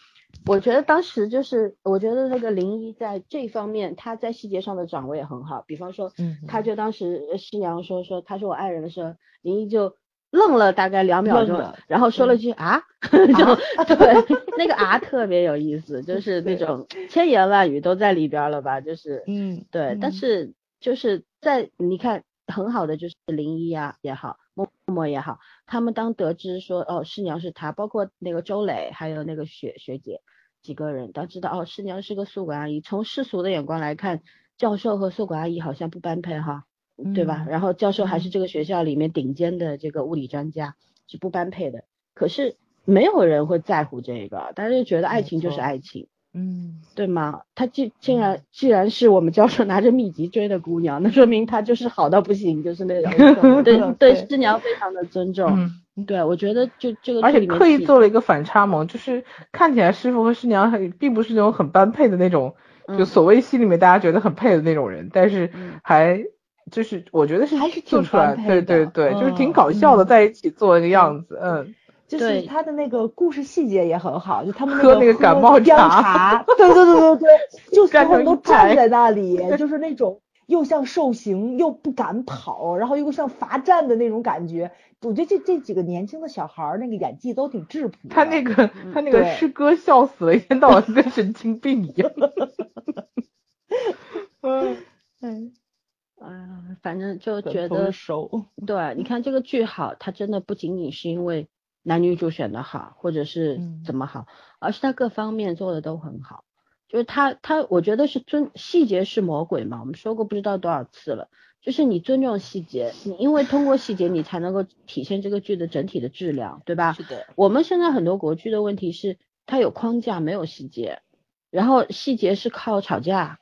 我觉得当时就是，我觉得那个林一在这方面，他在细节上的掌握也很好。比方说，嗯他就当时呃师娘说说他是我爱人的时候，林一就愣了大概两秒钟，然后说了句啊，就对，那个啊特别有意思，就 是那种千言万语都在里边了吧，就是嗯，对，但嗯。是就是在你看很好的就是林一啊也好，默默也好，他们当得知说哦师娘是他，包括那个周磊还有那个学学姐几个人，当知道哦师娘是个宿管阿姨，从世俗的眼光来看，教授和宿管阿姨好像不般配哈，对吧？嗯然后教授还是嗯这个学校里面顶尖的这个物理专家，是不般配的，可是没有人会在乎这个，大家就觉得爱情就是爱情。嗯，对吗？他既竟然既然是我们教授拿着秘籍追的姑娘，那说明她就是好到不行，就是那种 对对对师娘非常的尊重。嗯，对，我觉得就这个而且刻意做了一个反差萌，就是看起来师傅和师娘很并不是那种很般配的那种，就嗯。所谓戏里面大家觉得很配的那种人，但是嗯。还就是我觉得是还是挺做出来，对对的对，就是挺嗯搞笑的，嗯。在一起做一个样子，嗯，就是他的那个故事细节也很好，就他们喝那个感冒姜茶茶，对对对对对，就所站成有人都站在那里，就是那种又像受刑又不敢跑，然后又像罚站的那种感觉。我觉得这这几个年轻的小孩儿那个演技都挺质朴的。他那个他那个师哥笑死了，一天到晚跟神经病一样。嗯，嗯，哎呀，反正就觉得熟，对，你看这个剧好，它真的不仅仅是因为男女主选的好，或者是嗯怎么好，而是他各方面做的都很好。就是他他，我觉得是尊细节是魔鬼嘛，我们说过不知道多少次了。就是你尊重细节，你因为通过细节你才能够体现这个剧的整体的质量，对吧？是的，我们现在很多国剧的问题是，它有框架没有细节，然后细节是靠吵架，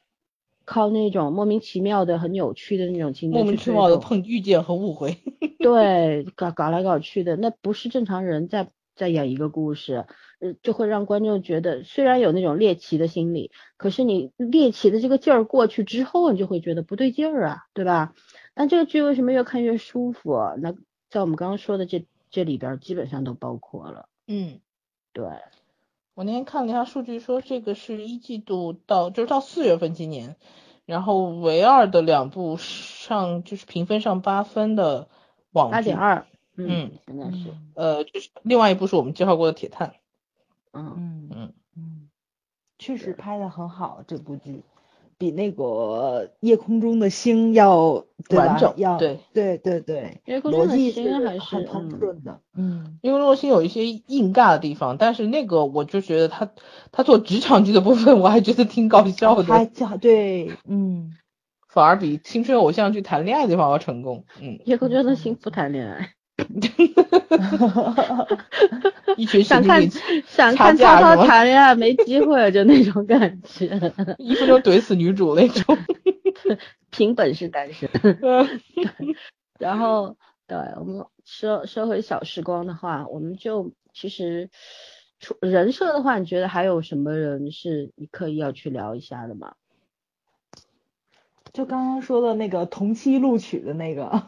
靠那种莫名其妙的很扭曲的那种情节莫名其妙的碰遇见和误会。对，搞搞来搞去的，那不是正常人在在演一个故事，呃，就会让观众觉得虽然有那种猎奇的心理，可是你猎奇的这个劲儿过去之后，你就会觉得不对劲儿啊，对吧？但这个剧为什么越看越舒服啊？那在我们刚刚说的这这里边基本上都包括了，嗯，对，我那天看了一下数据，说这个是一季度到就是到四月份今年，然后唯二的两部上就是评分上八分的网剧八点，二，嗯，现在是，呃，就是另外一部是我们介绍过的《铁探》，嗯，嗯嗯，嗯，确实拍的很好，这部剧比那个夜空中的星要完整要对对对对，夜空中的星还是很通嗯顺的，嗯，因为洛星有一些硬尬的地方，但是那个我就觉得他他做职场剧的部分，我还觉得挺搞笑还的，叫对，嗯，反而比青春偶像剧谈恋爱的地方要成功，嗯，夜空中的星不谈恋爱。一群想看想看涛涛架是吗谈恋爱没机会，就那种感觉，一分钟怼死女主那种，凭本事单身。嗯然后，对我们说说回小时光的话，我们就其实除人设的话，你觉得还有什么人是你刻意要去聊一下的吗？就刚刚说的那个同期录取的那个，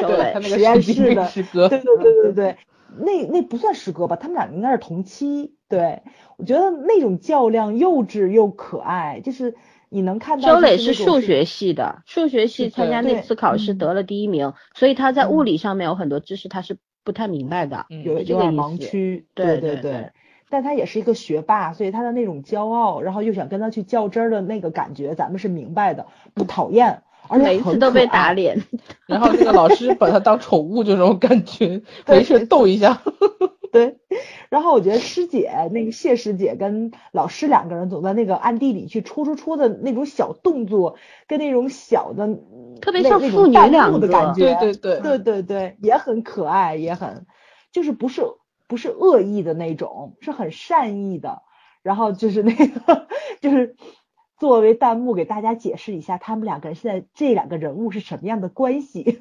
周对他磊那个实验室的师哥，对对对对对，那那不算师哥吧？他们俩应该是同期。对，我觉得那种较量幼稚又可爱，就是你能看到周磊是数学系的，数学系参加那次考试嗯得了第一名，所以他在物嗯理上面有很多知识他是不太明白的。嗯有有点盲区，对对对对但他也是一个学霸，所以他的那种骄傲，然后又想跟他去较真儿的那个感觉，咱们是明白的，不讨厌，而且每一次都被打。脸，然后那个老师把他当宠物，就这种感觉，没事逗一下。对，然后我觉得师姐那个谢师姐跟老师两个人总在那个暗地里去戳戳戳的那种小动作，跟那种小的特别像那父女两个的感觉，对对对对对对，也很可爱，也很就是不是不是恶意的那种，是很善意的。然后就是那个 就是作为弹幕给大家解释一下，他们两个人现在这两个人物是什么样的关系。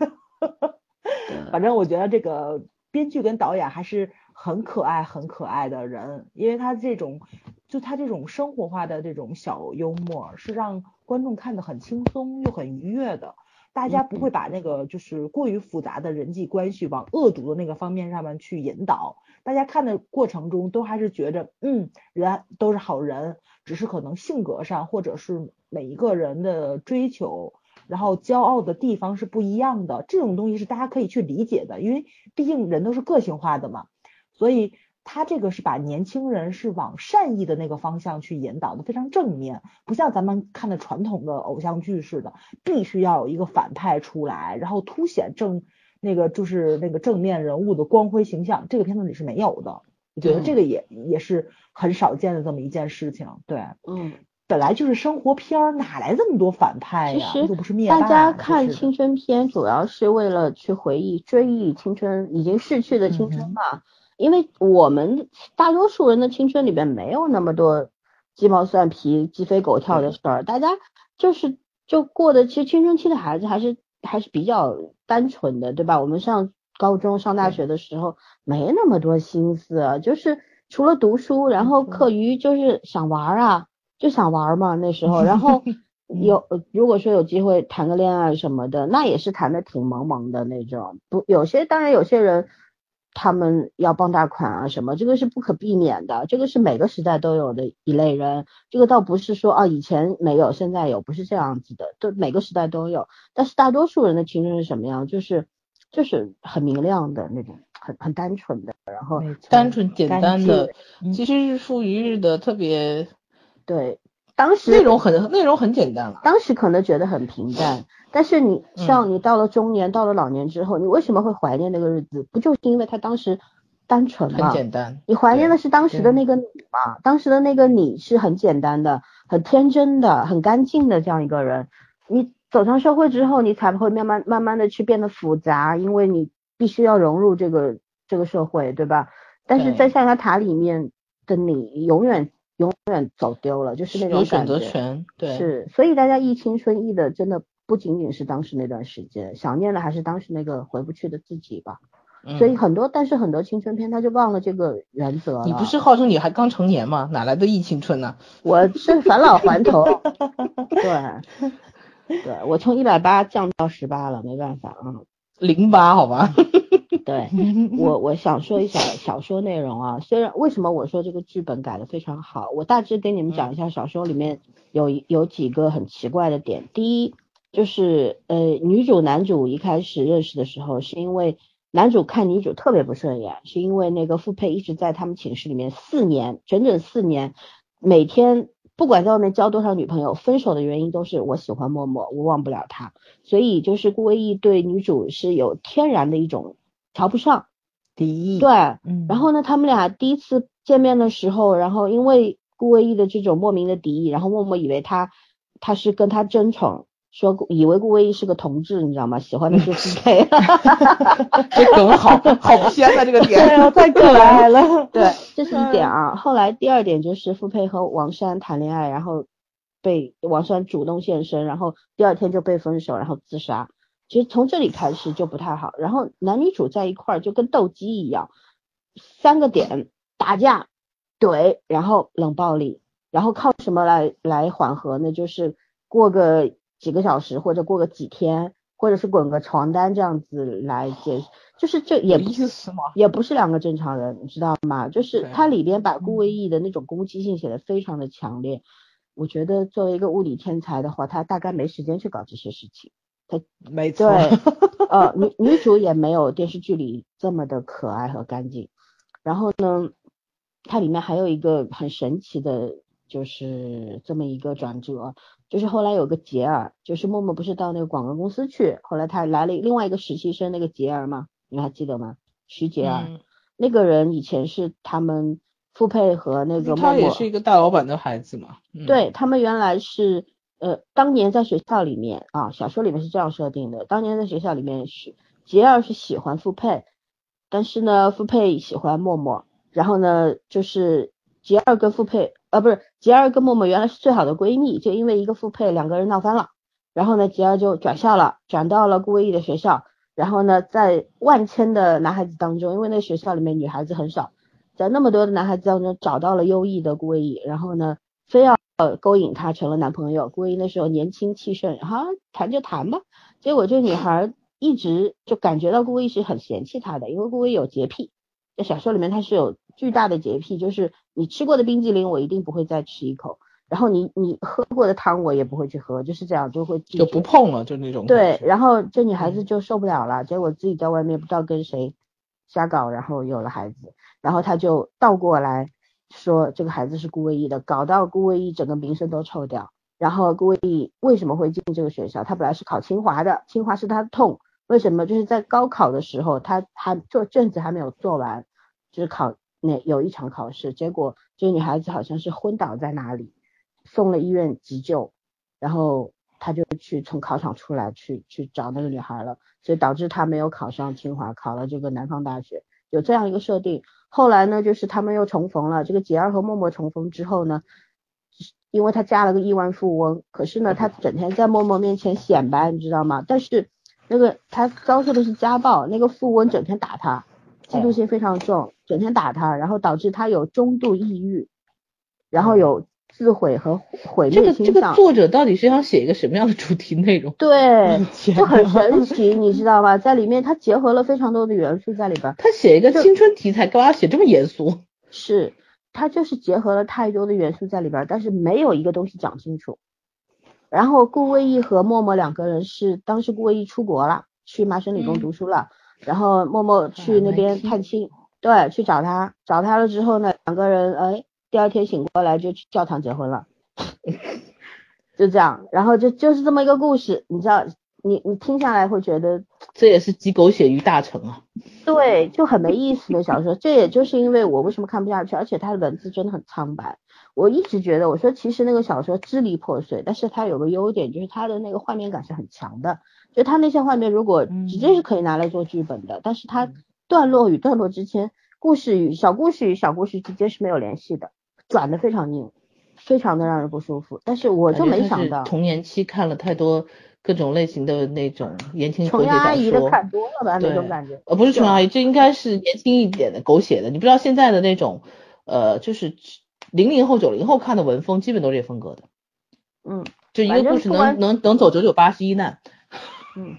反正我觉得这个编剧跟导演还是很可爱、很可爱的人，因为他这种就他这种生活化的这种小幽默，是让观众看得很轻松又很愉悦的。大家不会把那个就是过于复杂的人际关系往恶毒的那个方面上面去引导。大家看的过程中都还是觉着，嗯，人都是好人，只是可能性格上或者是每一个人的追求。然后骄傲的地方是不一样的，这种东西是大家可以去理解的，因为毕竟人都是个性化的嘛。所以他这个是把年轻人是往善意的那个方向去引导的，非常正面，不像咱们看的传统的偶像剧似的，必须要有一个反派出来，然后凸显正那个就是那个正面人物的光辉形象，这个片子里是没有的。我觉得这个也也是很少见的这么一件事情，对，嗯。本来就是生活片儿，哪来这么多反派呀？又不是灭霸。大家看青春片，主要是为了去回忆、追忆青春已经逝去的青春嘛。因为我们大多数人的青春里边没有那么多鸡毛蒜皮、鸡飞狗跳的事儿，大家就是就过的，其实青春期的孩子还是还是比较单纯的，对吧？我们上高中、上大学的时候没那么多心思，就是除了读书，然后课余就是想玩啊。就想玩嘛，那时候，然后 有如果说有机会谈个恋爱什么的，那也是谈的挺萌萌的那种。不，有些当然有些人他们要傍大款啊什么，这个是不可避免的，这个是每个时代都有的一类人。这个倒不是说啊以前没有现在有，不是这样子的，都每个时代都有。但是大多数人的青春是什么样？就是就是很明亮的那种，很很单纯的，然后单纯简单的，其实日复一日的特别。对，当时内容很内容很简单了，当时可能觉得很平淡，但是你像你到了中年，到了老年之后，你为什么会怀念那个日子？不就是因为他当时单纯吗？很简单。你怀念的是当时的那个你嘛？当时的那个你是很简单的、很天真的、很干净的这样一个人。你走上社会之后，你才会慢慢慢慢的去变得复杂，因为你必须要融入这个这个社会，对吧？但是在象牙塔里面的你，永远。永远走丢了，就是那种有选择权，对，是，所以大家忆青春忆的真的不仅仅是当时那段时间，想念的还是当时那个回不去的自己吧。所以很多，但是很多青春片他就忘了这个原则你不是号称你还刚成年吗？哪来的忆青春呢？我是返老还童，对，对我从一百八降到十八了，没办法啊，零八好吧。对我，我想说一下小说内容啊。虽然为什么我说这个剧本改的非常好，我大致给你们讲一下小说里面有有几个很奇怪的点。第一就是呃，女主男主一开始认识的时候，是因为男主看女主特别不顺眼，是因为那个傅佩一直在他们寝室里面四年，整整四年，每天不管在外面交多少女朋友，分手的原因都是我喜欢默默，我忘不了他。所以就是顾威义对女主是有天然的一种。瞧不上，敌意。对，嗯，然后呢，他们俩第一次见面的时候，然后因为顾威义的这种莫名的敌意，然后默默以为他他是跟他争宠，说以为顾威义是个同志，你知道吗？喜欢的是 傅佩，这梗好好偏啊，这个点，太可爱了。对，这是一点啊。后来第二点就是傅佩和王珊谈恋爱，然后被王珊主动献身，然后第二天就被分手，然后自杀。其实从这里开始就不太好，然后男女主在一块儿就跟斗鸡一样，三个点打架、怼，然后冷暴力，然后靠什么来来缓和呢？就是过个几个小时，或者过个几天，或者是滚个床单这样子来解，就是这也不是？也不是两个正常人，你知道吗？就是它里边把顾威义的那种攻击性写的非常的强烈，我觉得作为一个物理天才的话，他大概没时间去搞这些事情。他没错，对，呃，女 女主也没有电视剧里这么的可爱和干净。然后呢，它里面还有一个很神奇的，就是这么一个转折，就是后来有个杰儿，就是默默不是到那个广告公司去，后来他来了另外一个实习生，那个杰儿嘛，你还记得吗？徐杰尔，那个人以前是他们傅佩和那个他默他，也是一个大老板的孩子嘛。嗯、对他们原来是呃，当年在学校里面啊，小说里面是这样设定的，当年在学校里面是杰儿是喜欢傅佩，但是呢，傅佩喜欢默默，然后呢，就是杰儿跟傅佩，呃，不是杰儿跟默默原来是最好的闺蜜，就因为一个复配，两个人闹翻了，然后呢，杰儿就转校了，转到了顾威义的学校，然后呢，在万千的男孩子当中，因为那学校里面女孩子很少，在那么多的男孩子当中找到了优异的顾威义，然后呢，非要勾引他成了男朋友。顾威义那时候年轻气盛，哈、谈就谈吧，结果这女孩一直就感觉到顾威义是很嫌弃她的，因为顾威义有洁癖，在小说里面他是有巨大的洁癖，就是你吃过的冰激凌我一定不会再吃一口，然后你你喝过的汤我也不会去喝，就是这样就会就不碰了，就那种。对，，然后这女孩子就受不了了，结果自己在外面不知道跟谁瞎搞，然后有了孩子，然后她就倒过来说这个孩子是顾魏一的，搞到顾魏一整个名声都臭掉。然后顾魏一为什么会进这个学校？他本来是考清华的，清华是他的痛。为什么？就是在高考的时候，他还做卷子还没有做完，就是考那有一场考试，结果这个女孩子好像是昏倒在哪里，送了医院急救，然后他就去从考场出来去去找那个女孩了，所以导致他没有考上清华，考了这个南方大学，有这样一个设定。后来呢，就是他们又重逢了，这个杰儿和默默重逢之后呢，因为他嫁了个亿万富翁，可是呢，他整天在默默面前显摆，你知道吗？但是那个他遭受的是家暴，那个富翁整天打他，嫉妒心非常重，整天打他，然后导致他有中度抑郁，然后有自毁和毁这个这个灭倾向。作者到底是想写一个什么样的主题内容？对，就很神奇，你知道吧？在里面他结合了非常多的元素在里边儿，他写一个青春题材，干嘛要写这么严肃？是他就是结合了太多的元素在里边儿，但是没有一个东西讲清楚。然后顾魏毅和默默两个人是当时顾魏毅出国了，去麻省理工嗯读书了，然后默默去那边探亲，对，去找他，找他了之后呢，两个人哎，第二天醒过来就去教堂结婚了，就这样，然后就就是这么一个故事，你知道，你你听下来会觉得这也是集狗血于大成啊！对，就很没意思的小说。这也就是因为我为什么看不下去，而且他的文字真的很苍白。我一直觉得，我说其实那个小说支离破碎，但是它有个优点，就是它的那个画面感是很强的。就他那些画面，如果直接是可以拿来做剧本的，但是他段落与段落之间，故事与小故事与小故事之间是没有联系的，转的非常硬，非常的让人不舒服。但是我就没想到，童年期看了太多各种类型的那种言情狗琼血小瑶阿姨的。看多了吧那种感觉。呃，不是就琼瑶阿姨，这应该是年轻一点的狗血的。你不知道现在的那种，呃，就是零零后、九零后看的文风，基本都是这风格的。嗯就一个故事能能能走九九八十一难。嗯，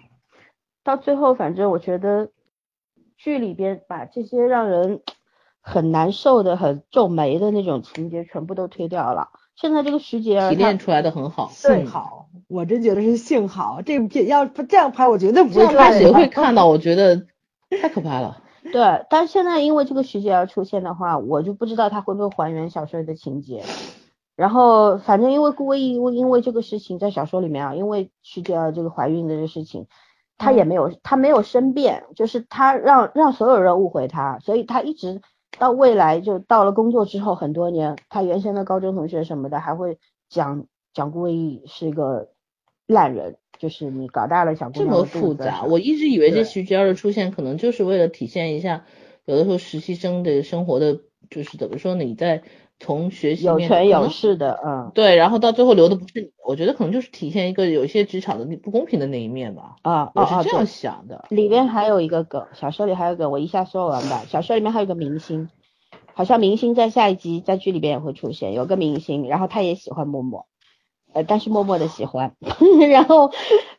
到最后，反正我觉得剧里边把这些让人很难受的、很皱眉的那种情节全部都推掉了。现在这个徐杰提炼出来的很好。幸好，我真觉得是幸好，这部片要不这样拍，我绝对不会谁会看到？我觉得太可怕了。对，但是现在因为这个徐杰而出现的话，我就不知道他会不会还原小说里的情节。然后反正因为顾威义因为因为这个事情在小说里面啊，因为徐杰儿这个怀孕的这事情，她也没有她没有申辩，就是她让让所有人误会她，所以她一直到未来就到了工作之后很多年，她原先的高中同学什么的还会讲讲顾威义是一个烂人，就是你搞大了小姑这么娘的肚复杂，我一直以为这对徐娇的出现可能就是为了体现一下，有的时候实习生的生活的，就是怎么说呢？你在从学习有权有势的，嗯对，然后到最后留的不是你，我觉得可能就是体现一个有一些职场的那不公平的那一面吧，啊我是这样想的。里边还有一个梗，小说里还有一个，我一下说完吧。小说里面还有一个明星，好像明星在下一集在剧里边也会出现，有个明星，然后他也喜欢默默，呃，但是默默的喜欢，然后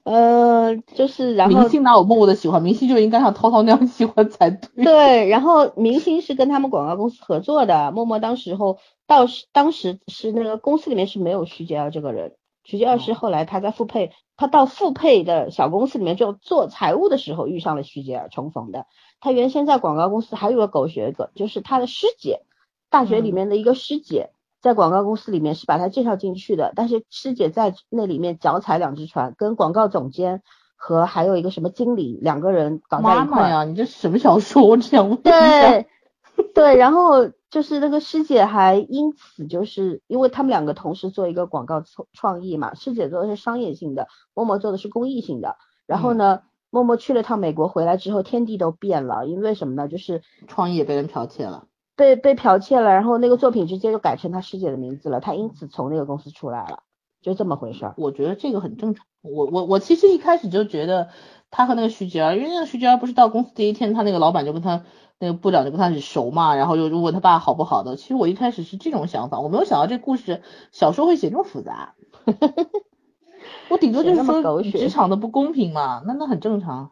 呃就是然后明星哪有默默的喜欢，明星就应该像涛涛那样喜欢才对。对，然后明星是跟他们广告公司合作的，默默当时候到时当时是那个公司里面是没有徐杰儿这个人，徐杰儿是后来他在复配，他到复配的小公司里面就做财务的时候遇上了徐杰儿重逢的。他原先在广告公司还有个狗血梗，就是他的师姐，大学里面的一个师姐。在广告公司里面是把他介绍进去的，但是师姐在那里面脚踩两只船，跟广告总监和还有一个什么经理两个人搞在一块儿。妈妈呀，你这什么小说？我只想问一下。对，对，然后就是那个师姐还因此就是因为他们两个同时做一个广告创创意嘛，师姐做的是商业性的，默默做的是公益性的。然后呢，默默去了趟美国回来之后，天地都变了，因为什么呢？就是创意也被人剽窃了。被被剽窃了，然后那个作品直接就改成他师姐的名字了，他因此从那个公司出来了，就这么回事儿。我觉得这个很正常。我我我其实一开始就觉得他和那个徐杰儿，因为那个徐杰儿不是到公司第一天，他那个老板就跟他那个部长就跟他很熟嘛，然后就问他爸好不好的。其实我一开始是这种想法，我没有想到这故事小说会写这么复杂。我顶多就是说职场的不公平嘛，那那很正常。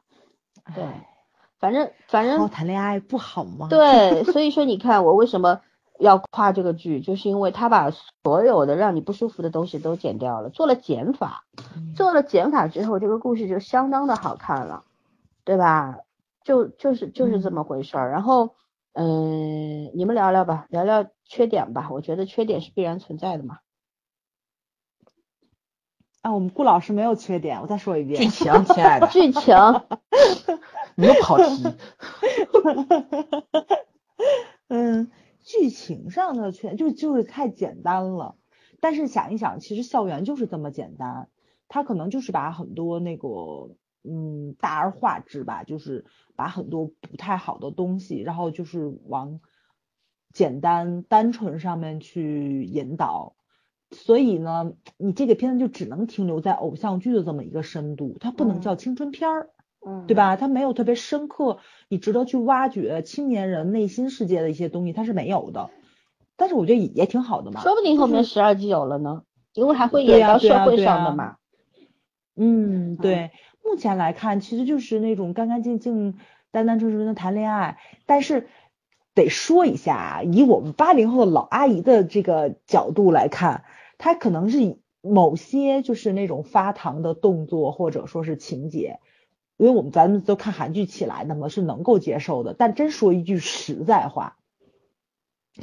对。反正反正谈恋爱不好吗？对，所以说你看我为什么要夸这个剧，就是因为他把所有的让你不舒服的东西都剪掉了，做了减法，做了减法之后，这个故事就相当的好看了，对吧？就就是就是这么回事儿。然后嗯，你们聊聊吧，聊聊缺点吧。我觉得缺点是必然存在的嘛。啊，我们顾老师没有缺点，我再说一遍。剧情，亲爱的。剧情。你又跑题。嗯，剧情上的缺就就是太简单了。但是想一想，其实校园就是这么简单，他可能就是把很多那个嗯大而化之吧，就是把很多不太好的东西，然后就是往简单单纯上面去引导。所以呢，你这个片子就只能停留在偶像剧的这么一个深度，它不能叫青春片儿。嗯，对吧？他没有特别深刻，你值得去挖掘青年人内心世界的一些东西，他是没有的。但是我觉得也挺好的嘛，说不定后面十二季有了呢，因为还会演到社会上的嘛。嗯，对。目前来看，其实就是那种干干净净、单单纯纯的谈恋爱。但是得说一下，以我们八零后的老阿姨的这个角度来看，她可能是某些就是那种发糖的动作，或者说是情节。因为我们咱们都看韩剧起来的嘛，是能够接受的。但真说一句实在话，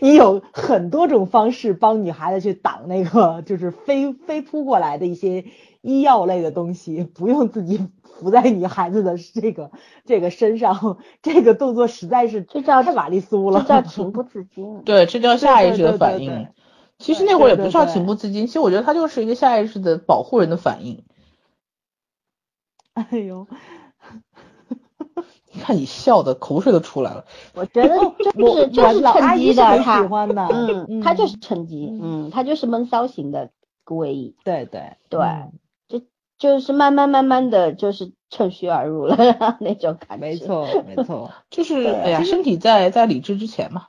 你有很多种方式帮女孩子去挡那个就是飞飞扑过来的一些医药类的东西，不用自己伏在女孩子的这个这个身上。这个动作实在是这叫太玛丽苏了，这叫情不自禁。对，这叫下意识的反应。其实那会儿也不叫情不自禁，其实我觉得它就是一个下意识的保护人的反应。哎呦，你看你笑的口水都出来了。我觉得就是就是趁机的，他喜欢的，嗯，他就是趁机，嗯，他就是闷骚型的顾魏艺。对对对，就就是慢慢慢慢的就是趁虚而入了 那种感觉。没错没 错，就是哎呀，身体在在理智之前嘛。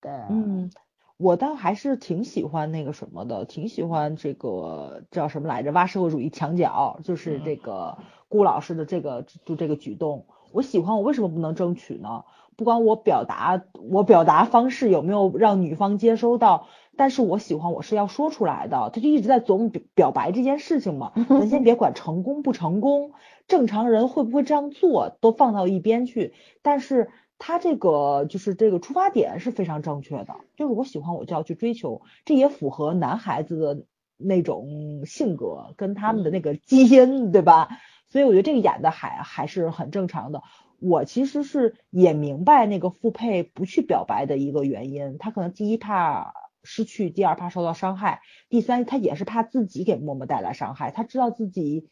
对，嗯。我倒还是挺喜欢那个什么的，挺喜欢这个叫什么来着？挖社会主义墙角，就是这个顾老师的这个就这个举动，我喜欢。我为什么不能争取呢？不管我表达我表达方式有没有让女方接收到，但是我喜欢我是要说出来的。他就一直在琢磨表表白这件事情嘛。咱先别管成功不成功，正常人会不会这样做都放到一边去，但是。他这个就是这个出发点是非常正确的，就是我喜欢我就要去追求，这也符合男孩子的那种性格跟他们的那个基因，对吧？所以我觉得这个演的还还是很正常的。我其实是也明白那个傅佩不去表白的一个原因，他可能第一怕失去，第二怕受到伤害，第三他也是怕自己给默默带来伤害，他知道自己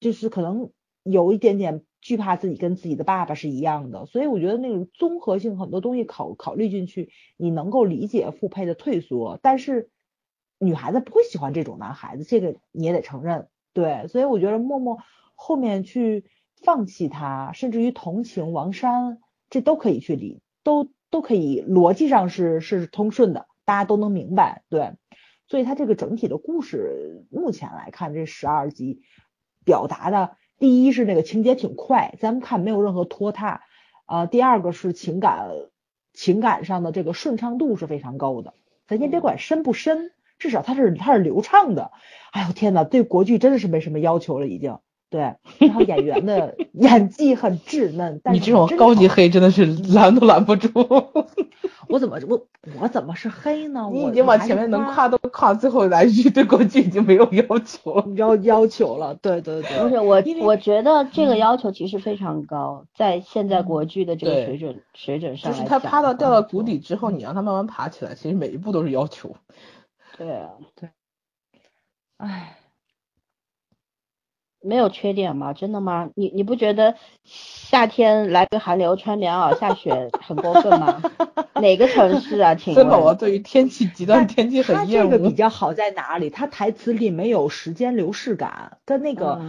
就是可能有一点点。惧怕自己跟自己的爸爸是一样的，所以我觉得那种综合性很多东西考考虑进去，你能够理解傅佩的退缩，但是女孩子不会喜欢这种男孩子，这个你也得承认，对，所以我觉得默默后面去放弃他，甚至于同情王珊，这都可以去理，都都可以逻辑上是是通顺的，大家都能明白，对，所以他这个整体的故事目前来看，这十二集表达的。第一是那个情节挺快，咱们看没有任何拖沓，呃，第二个是情感情感上的这个顺畅度是非常高的，咱先别管深不深，至少它是它是流畅的。哎呦天呐，对国剧真的是没什么要求了，已经对，然后演员的 演技很稚嫩，但你这种高级黑真的是拦都拦不住。我怎么我我怎么是黑呢？你已经往前面能跨都跨，最后来一句对国剧已经没有要求，要要求了。对对对，不是我我觉得这个要求其实非常高，在现在国剧的这个水准水准上，就是他趴到掉到谷底之后，你让他慢慢爬起来，其实每一步都是要求。对啊，对，唉。没有缺点吗？真的吗？你你不觉得夏天来个寒流穿棉袄下雪 很过分吗？哪个城市啊？请问？宝宝对于天气极端天气很厌恶。这个比较好在哪里？他台词里没有时间流逝感，跟那个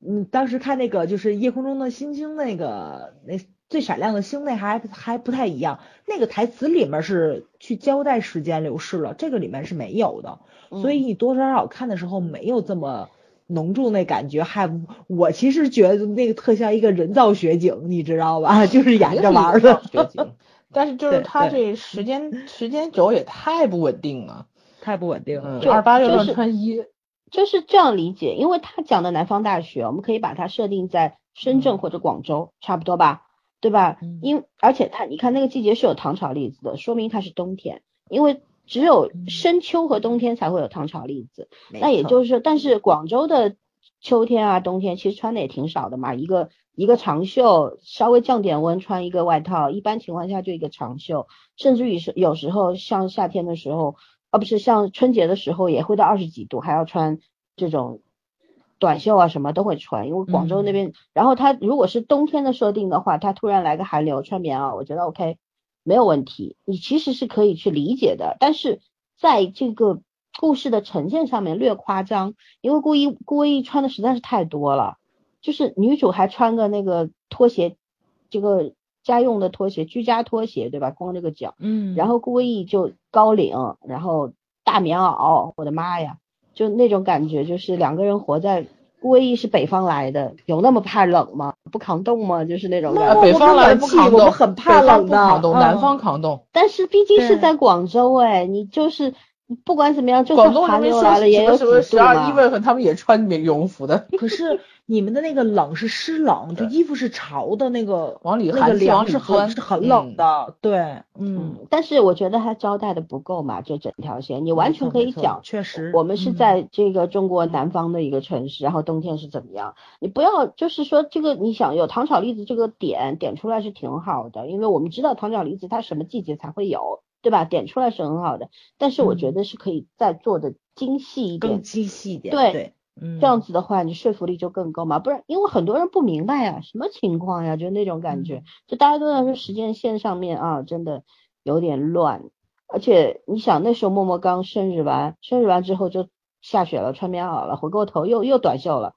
嗯，当时看那个就是夜空中的星星那个那最闪亮的星那还还不太一样。那个台词里面是去交代时间流逝了，这个里面是没有的，所以你多多少少看的时候没有这么。浓重那感觉，还我其实觉得那个特像一个人造雪景，你知道吧？就是演着玩的雪景。但是就是他这时间时间轴也太不稳定了，太不稳定了。二八六乱穿衣，就是这样理解，因为他讲的南方大学，我们可以把它设定在深圳或者广州，差不多吧？对吧？因而且他你看那个季节是有唐朝例子的，说明它是冬天，因为。只有深秋和冬天才会有糖炒栗子，那也就是说，但是广州的秋天啊、冬天其实穿的也挺少的嘛，一个一个长袖，稍微降点温穿一个外套，一般情况下就一个长袖，甚至于是有时候像夏天的时候，啊不是像春节的时候也会到二十几度，还要穿这种短袖啊什么都会穿，因为广州那边，然后他如果是冬天的设定的话，他突然来个寒流穿棉袄，我觉得 OK。没有问题，你其实是可以去理解的，但是在这个故事的呈现上面略夸张，因为顾一顾威一穿的实在是太多了，就是女主还穿个那个拖鞋，这个家用的拖鞋，居家拖鞋对吧？光这个脚，嗯，然后顾威一就高领，然后大棉袄，我的妈呀，就那种感觉，就是两个人活在。顾威义是北方来的，有那么怕冷吗？不抗冻吗？就是那种感觉。北方来不抗冻，我们很怕冷的。南方抗冻，但是毕竟是在广州哎，你就是不管怎么样，就算寒流来了也有什么十二一月份他们也穿羽绒服的。可是。你们的那个冷是湿冷，就衣服是潮的那个，往里那个凉是很是很冷的，对，嗯，但是我觉得他招待的不够嘛，这整条线你完全可以讲，确实，我们是在这个中国南方的一个城市，然后冬天是怎么样，你不要就是说这个你想有糖炒栗子这个点点出来是挺好的，因为我们知道糖炒栗子它什么季节才会有，对吧？点出来是很好的，但是我觉得是可以再做的精细一点，更精细一点，对。嗯这样子的话，你说服力就更高嘛？不然，因为很多人不明白呀，什么情况呀？就那种感觉，就大家都在说时间线上面啊，真的有点乱。而且你想，那时候默默刚生日完，生日完之后就下雪了，穿棉袄了，回过头又又短袖了，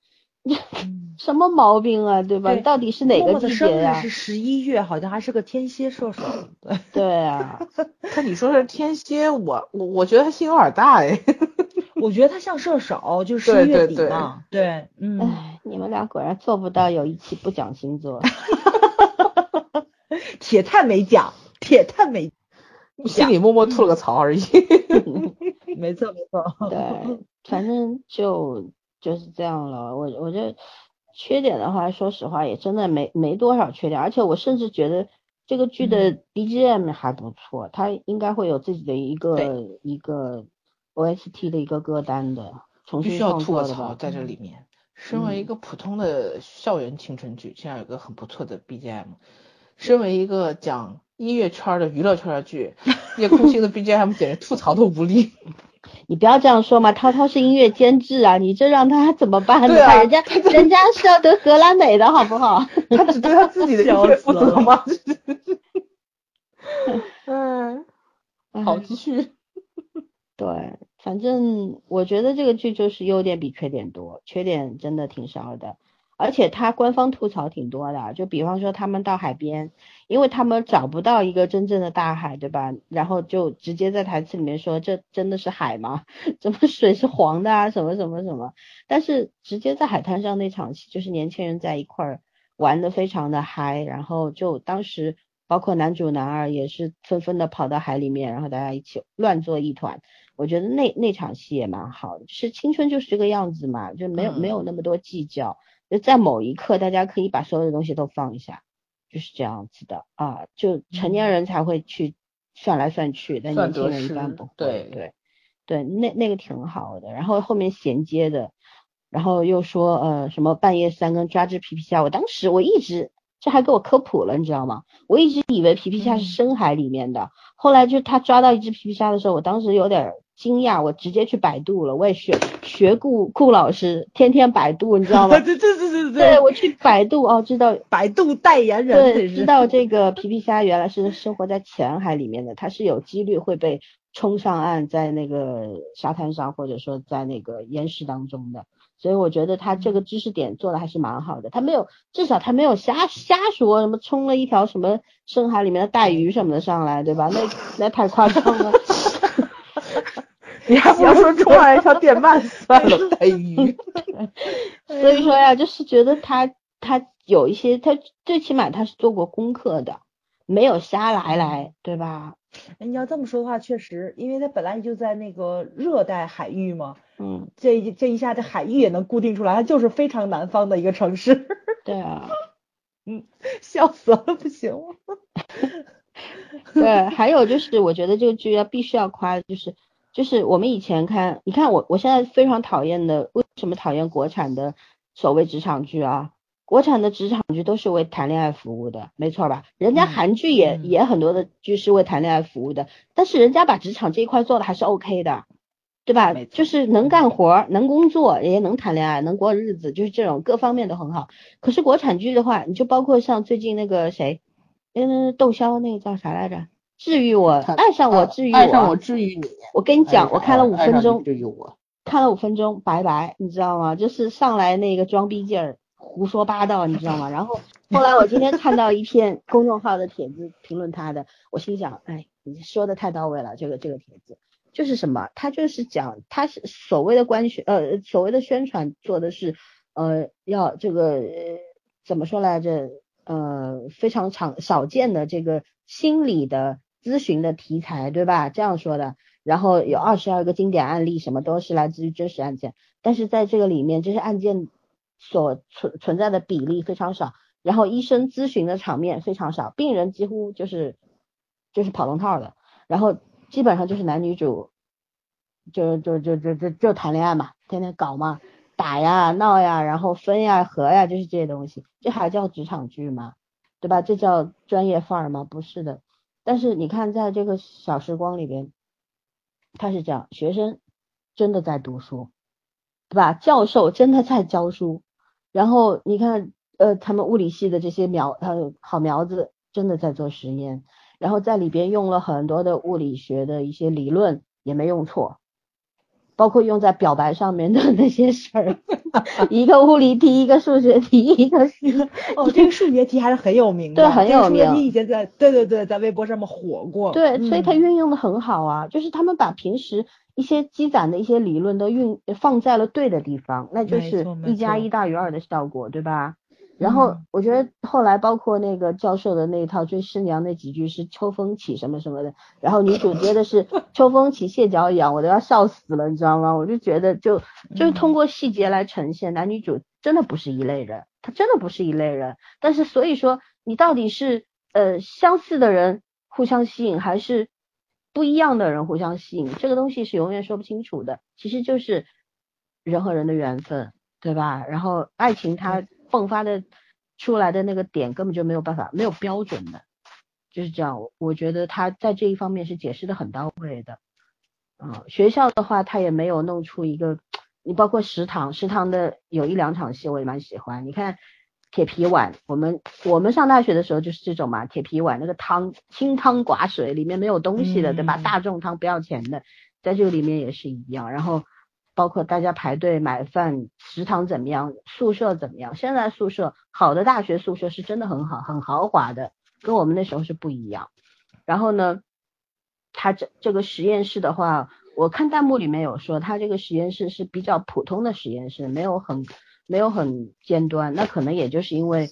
什么毛病啊？对吧？到底是哪个季节呀？是十一月，好像还是个天蝎射手。对对啊，看你说是天蝎，我我我觉得他心有点大哎。我觉得他像射手，就是十一月底嘛。对，嗯。哎，你们俩果然做不到有一期不讲星座。铁探没讲，铁探没，心里默默吐了个槽而已。没错没错。对，反正就就是这样了。我我觉得缺点的话，说实话也真的没没多少缺点，而且我甚至觉得这个剧的 BGM 还不错，它应该会有自己的一个一个。OST 的一个歌单的，必须要吐个槽在这里面。身为一个普通的校园青春剧，竟然有个很不错的 BGM。身为一个讲音乐圈的娱乐圈的剧，夜空星的 BGM 简直吐槽都无力。你不要这样说嘛，涛涛是音乐监制啊，你这让他怎么办？对啊，人家人家是要得格莱美的好不好？他只对他自己的音乐负责吗？嗯，好，继续。对，反正我觉得这个剧就是优点比缺点多，缺点真的挺少的。而且他官方吐槽挺多的，就比方说他们到海边，因为他们找不到一个真正的大海，对吧？然后就直接在台词里面说这真的是海吗？怎么水是黄的啊？什么什么什么？但是直接在海滩上那场戏，就是年轻人在一块儿玩的非常的嗨，然后就当时包括男主男二也是纷纷的跑到海里面，然后大家一起乱作一团。我觉得那那场戏也蛮好的，是青春就是这个样子嘛，就没有没有那么多计较，就在某一刻，大家可以把所有的东西都放一下，就是这样子的啊。就成年人才会去算来算去，但年轻人一般不会。对对对，那那个挺好的。然后后面衔接的，然后又说呃什么半夜三更抓只皮皮虾，我当时我一直这还给我科普了，你知道吗？我一直以为皮皮虾是深海里面的，后来就他抓到一只皮皮虾的时候，我当时有点。惊讶，我直接去百度了，我也学学顾顾老师，天天百度，你知道吗？对对对对对，我去百度哦，知道百度代言人，对，知道这个皮皮虾原来是生活在浅海里面的，它是有几率会被冲上岸，在那个沙滩上，或者说在那个岩石当中的，所以我觉得他这个知识点做的还是蛮好的，他没有，至少他没有瞎瞎说什么冲了一条什么深海里面的带鱼什么的上来，对吧？那那太夸张了。你还不如说冲来一条电鳗算了，带鱼。所以说呀，就是觉得他他有一些，他最起码他是做过功课的，没有瞎来来，对吧？你要这么说的话，确实，因为他本来就在那个热带海域嘛，嗯，这这一下这海域也能固定出来，它就是非常南方的一个城市。对啊，嗯，笑死了，不行了。对，还有就是我觉得这个剧要必须要夸，就是。就是我们以前看，你看我我现在非常讨厌的，为什么讨厌国产的所谓职场剧啊？国产的职场剧都是为谈恋爱服务的，没错吧？人家韩剧也也很多的剧是为谈恋爱服务的，但是人家把职场这一块做的还是 OK 的，对吧？就是能干活，能工作，也能谈恋爱，能过日子，就是这种各方面都很好。可是国产剧的话，你就包括像最近那个谁，嗯，窦骁那个叫啥来着？治愈我，爱上我，治愈我，爱上我，治愈你。我跟你讲，我看了五分钟，治愈我，看了五分钟，拜拜，你知道吗？就是上来那个装逼劲儿，胡说八道，你知道吗？然后后来我今天看到一篇公众号的帖子评论他的，我心想，哎，你说的太到位了，这个这个帖子就是什么？他就是讲，他是所谓的官宣，呃，所谓的宣传做的是，呃，要这个怎么说来着？呃，非常常少见的这个心理的。咨询的题材对吧？这样说的，然后有二十二个经典案例，什么都是来自于真实案件，但是在这个里面，这些案件所存存在的比例非常少，然后医生咨询的场面非常少，病人几乎就是就是跑龙套的，然后基本上就是男女主就就就就就就谈恋爱嘛，天天搞嘛，打呀闹呀，然后分呀合呀，就是这些东西，这还叫职场剧吗？对吧？这叫专业范儿吗？不是的。但是你看，在这个小时光里边，他是这样，学生真的在读书，对吧？教授真的在教书，然后你看，呃，他们物理系的这些苗，呃，好苗子真的在做实验，然后在里边用了很多的物理学的一些理论，也没用错。包括用在表白上面的那些事儿，一个物理题，一个数学题，一个 是哦，这个数学题还是很有名的，对，很有名。你以前在对对对，在微博上面火过。对，所以它运用的很好啊，就是他们把平时一些积攒的一些理论都运放在了对的地方，那就是一加一大于二的效果，对吧？然后我觉得后来包括那个教授的那一套追师娘那几句是秋风起什么什么的，然后女主接的是 秋风起蟹脚痒，我都要笑死了，你知道吗？我就觉得就就是通过细节来呈现男女主真的不是一类人，他真的不是一类人。但是所以说你到底是呃相似的人互相吸引，还是不一样的人互相吸引，这个东西是永远说不清楚的。其实就是人和人的缘分，对吧？然后爱情它。迸发的出来的那个点根本就没有办法，没有标准的，就是这样。我觉得他在这一方面是解释的很到位的。嗯，学校的话他也没有弄出一个，你包括食堂，食堂的有一两场戏我也蛮喜欢。你看铁皮碗，我们我们上大学的时候就是这种嘛，铁皮碗那个汤清汤寡水，里面没有东西的，对吧？大众汤不要钱的，在这个里面也是一样。然后。包括大家排队买饭，食堂怎么样？宿舍怎么样？现在宿舍好的大学宿舍是真的很好，很豪华的，跟我们那时候是不一样。然后呢，他这这个实验室的话，我看弹幕里面有说，他这个实验室是比较普通的实验室，没有很没有很尖端。那可能也就是因为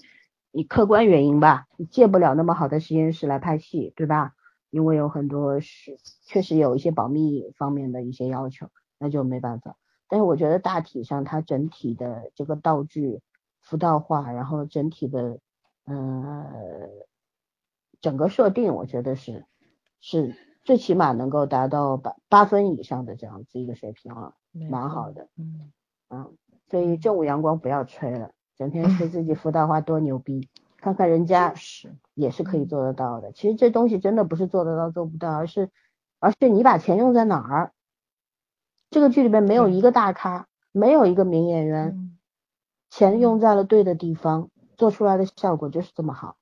你客观原因吧，你借不了那么好的实验室来拍戏，对吧？因为有很多是确实有一些保密方面的一些要求。那就没办法，但是我觉得大体上它整体的这个道具服道化，然后整体的，呃，整个设定，我觉得是是最起码能够达到八八分以上的这样子一个水平了，蛮好的。嗯嗯，所以正午阳光不要吹了，整天吹 自己服道化多牛逼，看看人家是也是可以做得到的。其实这东西真的不是做得到做不到，而是而是你把钱用在哪儿。这个剧里面没有一个大咖，没有一个名演员，嗯钱用在了对的地方，做出来的效果就是这么好。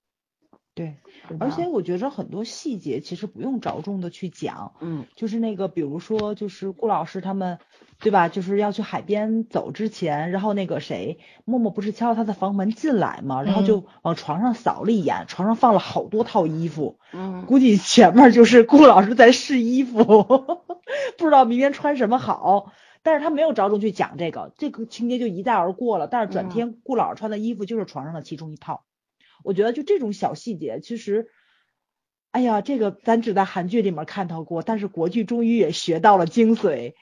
对，而且我觉着很多细节其实不用着重的去讲，嗯就是那个，比如说，就是顾老师他们，对吧？就是要去海边走之前，然后那个谁，默默不是敲他的房门进来嘛，然后就往床上扫了一眼，床上放了好多套衣服，嗯估计前面就是顾老师在试衣服，不知道明天穿什么好。但是他没有着重去讲这个，这个情节就一带而过了。但是转嗯天顾老师穿的衣服就是床上的其中一套，我觉得就这种小细节，其实，哎呀，这个咱只在韩剧里面看到过，但是国剧终于也学到了精髓。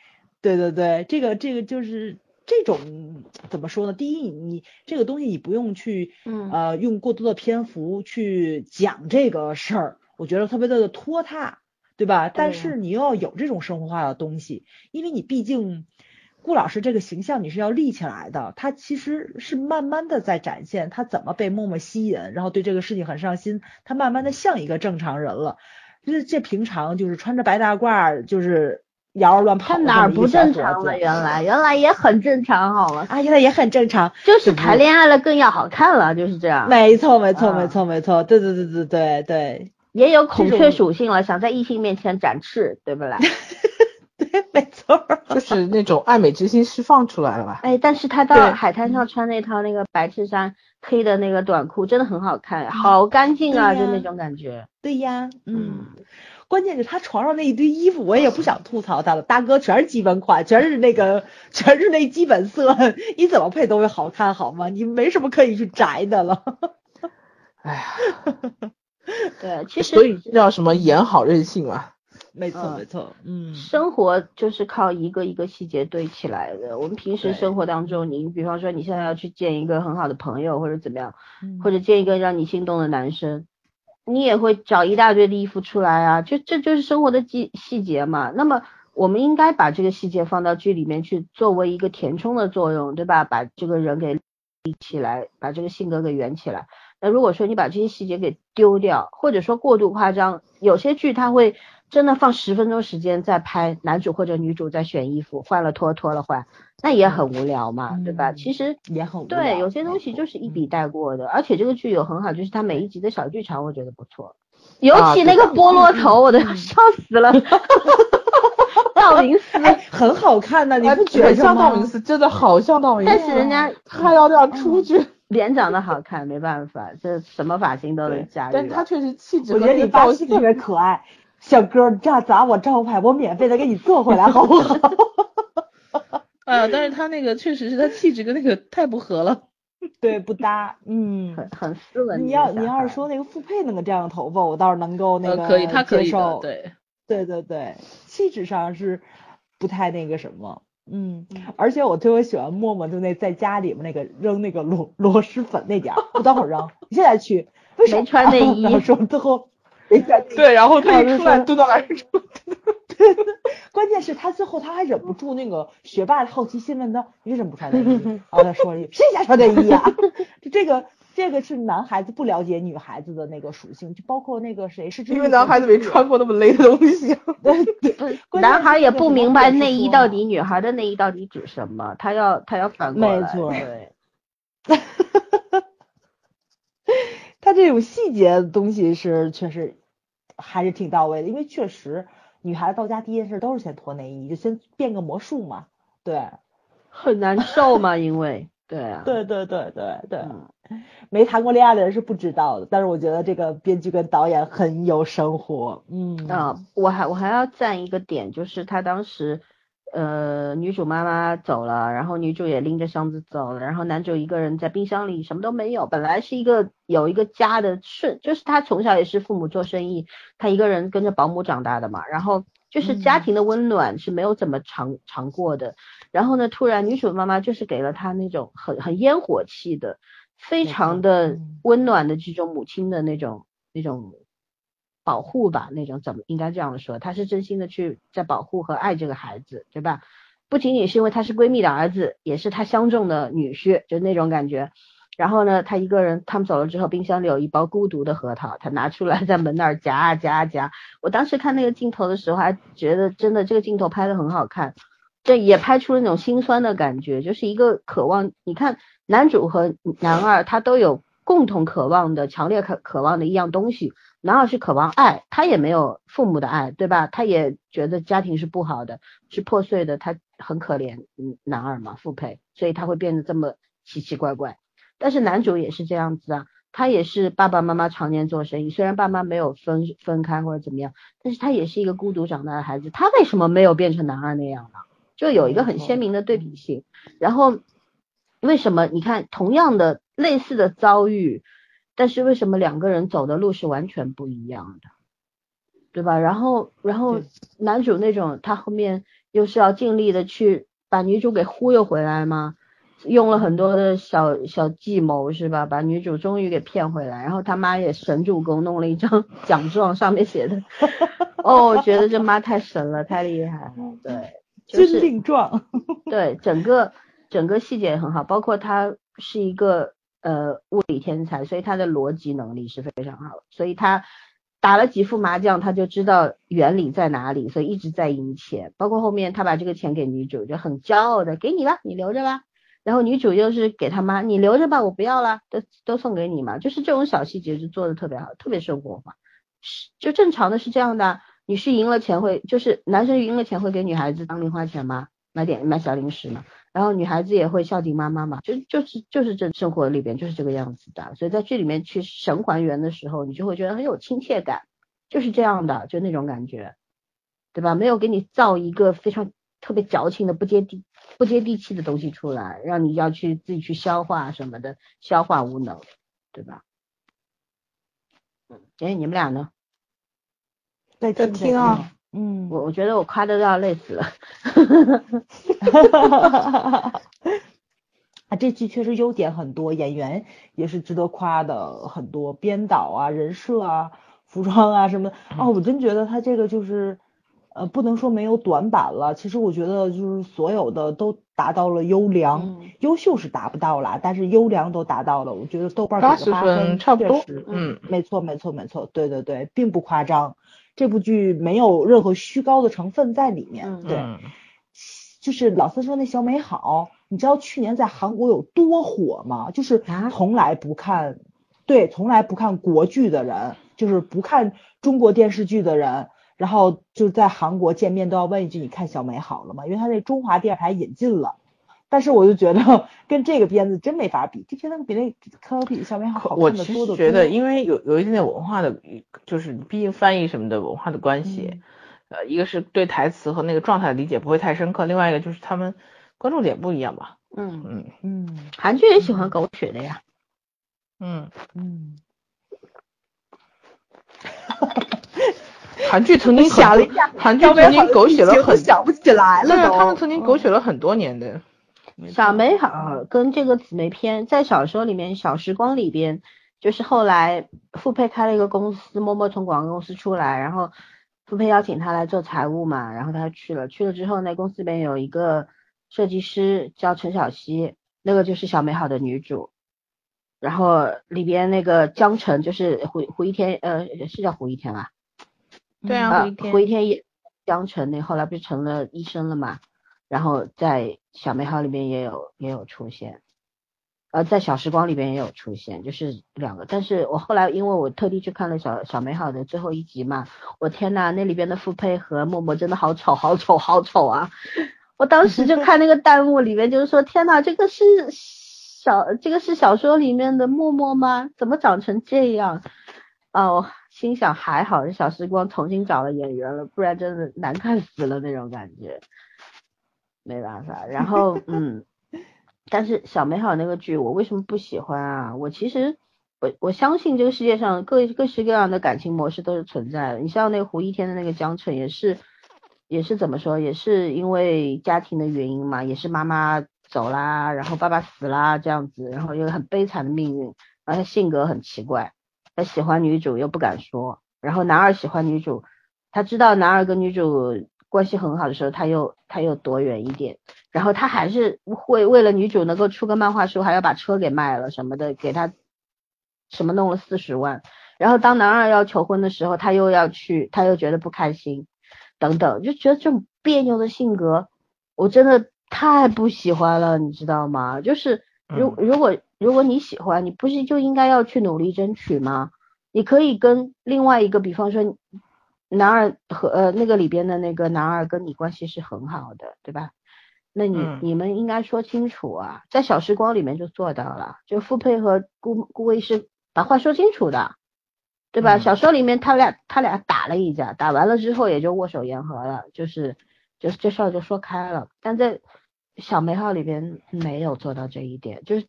对对对，这个这个就是这种怎么说呢？第一，你这个东西你不用去嗯呃用过多的篇幅去讲这个事儿，我觉得特别的拖沓，对吧？但是你又要有这种生活化的东西，因为你毕竟顾老师这个形象你是要立起来的，他其实是慢慢的在展现他怎么被默默吸引，然后对这个事情很上心，他慢慢的像一个正常人了。这这平常就是穿着白大褂，就是摇儿乱跑他哪儿不正常了？原来原来也很正常，好了，啊，原来也很正常。就是谈恋爱了更要好看了，就是这样。没错，没错，啊没错，没错，对对对对对对也有孔雀属性了，想在异性面前展翅，对不啦？对，没错。就是那种爱美之心释放出来了吧？哎，但是他到海滩上穿那套那个白衬衫、黑的那个短裤，真的很好看，好干净啊，就那种感觉。对呀，嗯嗯，关键是他床上那一堆衣服，我也不想吐槽他了，大哥全是基本款，全是那个，全是那基本色，你怎么配都会好看，好吗？你没什么可以去摘的了。哎呀，对，其实所以这叫什么演好任性嘛？没错，嗯没错，嗯，生活就是靠一个一个细节堆起来的。我们平时生活当中，你比方说你现在要去见一个很好的朋友，或者怎么样，嗯或者见一个让你心动的男生，你也会找一大堆的衣服出来啊，就这就是生活的细细节嘛。那么我们应该把这个细节放到剧里面去，作为一个填充的作用，对吧？把这个人给立起来，把这个性格给圆起来。那如果说你把这些细节给丢掉，或者说过度夸张，有些剧它会真的放十分钟时间在拍男主或者女主在选衣服，换了脱脱了换，那也很无聊嘛，对吧？嗯其实也很无聊对，有些东西就是一笔带过的，而且这个剧有很好，就是它每一集的小剧场，我觉得不错。尤其那个菠萝头，我都要笑死了。道明寺，哎，很好看的，你哎不觉很得吗像道明？寺，真的好像道明寺，但是人家他要这样出去，脸长得好看，没办法，这什么发型都能驾驭但是他了。确实气质我觉得你造型特别可爱，小哥，你这样砸我招牌，我免费的给你做回来，好不好？啊，但是他那个确实是他气质跟那个太不合了。对，不搭，嗯。很很斯文你。要你要是说那个傅佩那个这样的头发，我倒是能够那个呃，可以，他可以，接受。对。对对对，气质上是不太那个什么，嗯嗯，而且我特别喜欢默默就那在家里面那个扔那个螺螺蛳粉那点儿，我等会儿扔，你现在去，为什么没穿内衣 然后说最后对，然后他一出来蹲到那儿说，关键是他最后他还忍不住那个学霸的好奇心问他，你为什么不穿内衣？然后他说了一句谁家穿内衣啊、就这个这个是男孩子不了解女孩子的那个属性，就包括那个谁是因为男孩子没穿过那么勒的东西。对 男孩也不明白内衣到底，女孩的内衣到底指什么，他要他要反过来。没错对，他这种细节的东西是确实还是挺到位的，因为确实女孩子到家第一件事都是先脱内衣，就先变个魔术嘛。对，很难受嘛，因为对啊，对对对对对，嗯没谈过恋爱的人是不知道的，但是我觉得这个编剧跟导演很有生活。嗯啊，我还我还要赞一个点，就是他当时，呃，女主妈妈走了，然后女主也拎着箱子走了，然后男主一个人在冰箱里什么都没有，本来是一个有一个家的顺，就是他从小也是父母做生意，他一个人跟着保姆长大的嘛，然后就是家嗯。庭的温暖是没有怎么尝尝过的，然后呢，突然女主妈妈就是给了他那种很很烟火气的，非常的温暖的这种母亲的那种那种保护吧，那种怎么应该这样说？她是真心的去在保护和爱这个孩子，对吧？不仅仅是因为他是闺蜜的儿子，也是她相中的女婿，就那种感觉。然后呢，他一个人，他们走了之后，冰箱里有一包孤独的核桃，他拿出来在门那儿夹啊夹啊夹。我当时看那个镜头的时候，还觉得真的这个镜头拍的很好看，这也拍出了那种心酸的感觉，就是一个渴望。你看男主和男二他都有共同渴望的、强烈渴渴望的一样东西。男二是渴望爱，他也没有父母的爱，对吧？他也觉得家庭是不好的，是破碎的，他很可怜。嗯，男二嘛，父配，所以他会变得这么奇奇怪怪。但是男主也是这样子啊，他也是爸爸妈妈常年做生意，虽然爸妈没有分分开或者怎么样，但是他也是一个孤独长大的孩子。他为什么没有变成男二那样呢？就有一个很鲜明的对比性。然后为什么你看同样的类似的遭遇，但是为什么两个人走的路是完全不一样的，对吧？然后然后男主那种他后面又是要尽力的去把女主给忽悠回来吗？用了很多的小小计谋是吧？把女主终于给骗回来，然后他妈也神助攻，弄了一张 奖状，上面写的，哦，我觉得这妈太神了，太厉害了，对，军令状，对，整个整个细节也很好，包括他是一个呃物理天才，所以他的逻辑能力是非常好，所以他打了几副麻将，他就知道原理在哪里，所以一直在赢钱，包括后面他把这个钱给女主，就很骄傲的给你吧，你留着吧。然后女主又是给他妈，你留着吧，我不要了，都都送给你嘛，就是这种小细节就做的特别好，特别生活化。是，就正常的是这样的，女婿赢了钱会，就是男生赢了钱会给女孩子当零花钱吗？买点买小零食吗。然后女孩子也会孝敬妈妈嘛，就就是就是这生活里边就是这个样子的。所以在剧里面去神还原的时候，你就会觉得很有亲切感，就是这样的，就那种感觉，对吧？没有给你造一个非常。特别矫情的不接地不接地气的东西出来，让你要去自己去消化什么的，消化无能，对吧？嗯，哎，你们俩呢？在听啊，嗯，我我觉得我夸的都要累死了。啊，这剧确实优点很多，演员也是值得夸的很多，编导啊、人设啊、服装啊什么，哦，我真觉得他这个就是。呃，不能说没有短板了，其实我觉得就是所有的都达到了优良，优秀是达不到了，但是优良都达到了，我觉得豆瓣给个八分，差不多，嗯，没错没错没错，对对对，并不夸张，这部剧没有任何虚高的成分在里面，对，就是老三说那小美好，你知道去年在韩国有多火吗？就是从来不看，对，从来不看国剧的人，就是不看中国电视剧的人。然后就在韩国见面都要问一句：“你看小美好了吗？”因为他那中华电视台引进了，但是我就觉得 跟这个片子真没法比，这片子比那可比小美好看的多我觉得，因为有有一点点文化的，就是毕竟翻译什么的文化的关系，呃，一个是对台词和那个状态的理解不会太深刻，另外一个就是他们关注点不一样吧。嗯嗯嗯，韩剧也喜欢狗血的呀。嗯嗯。韩剧曾经想了一下，韩剧曾经狗血了很，想不起来了他们曾经狗血了很多年的。小美好跟这个姊妹篇在小说里面，《小时光》里边，就是后来傅佩开了一个公司，默默从广告公司出来，然后傅佩邀请他来做财务嘛，然后他去了，去了之后那公司里面有一个设计师叫陈小希，那个就是小美好的女主，然后里边那个江澄就是胡胡一天，呃，是叫胡一天吧？对啊，胡一天也江澄那后来不是成了医生了嘛？然后在小美好里面也有也有出现，呃，在小时光里边也有出现，就是两个。但是我后来因为我特地去看了小小美好的最后一集嘛，我天呐，那里边的傅佩和默默真的好丑，好丑，好丑啊！我当时就 看那个弹幕里面就是说，天呐，这个是小这个是小说里面的默默吗？怎么长成这样？哦。心想还好是小时光重新找了演员了，不然真的难看死了那种感觉，没办法。然后嗯，但是小美好那个剧我为什么不喜欢啊？我其实我我相信这个世界上各各式各样的感情模式都是存在的。你像那个胡一天的那个江澄也是也是怎么说，也是因为家庭的原因嘛，也是妈妈走啦，然后爸爸死啦这样子，然后有很悲惨的命运，然后他性格很奇怪，他喜欢女主又不敢说，然后男二喜欢女主，他知道男二跟女主关系很好的时候，他又他又躲远一点，然后他还是会为了女主能够出个漫画书，还要把车给卖了什么的，给他什么弄了四十万。然后当男二要求婚的时候，他又要去，他又觉得不开心，等等，就觉得这种别扭的性格，我真的太不喜欢了，你知道吗？就是如如果如果你喜欢，你不是就应该要去努力争取吗？你可以跟另外一个，比方说男二和呃那个里边的那个男二跟你关系是很好的，对吧？那你你们应该说清楚啊，在小时光里面就做到了，就傅佩和顾顾魏是把话说清楚的。对吧？小说里面他俩他俩打了一架，打完了之后也就握手言和了，就是就是这事儿就说开了。但在小美好里边没有做到这一点，就是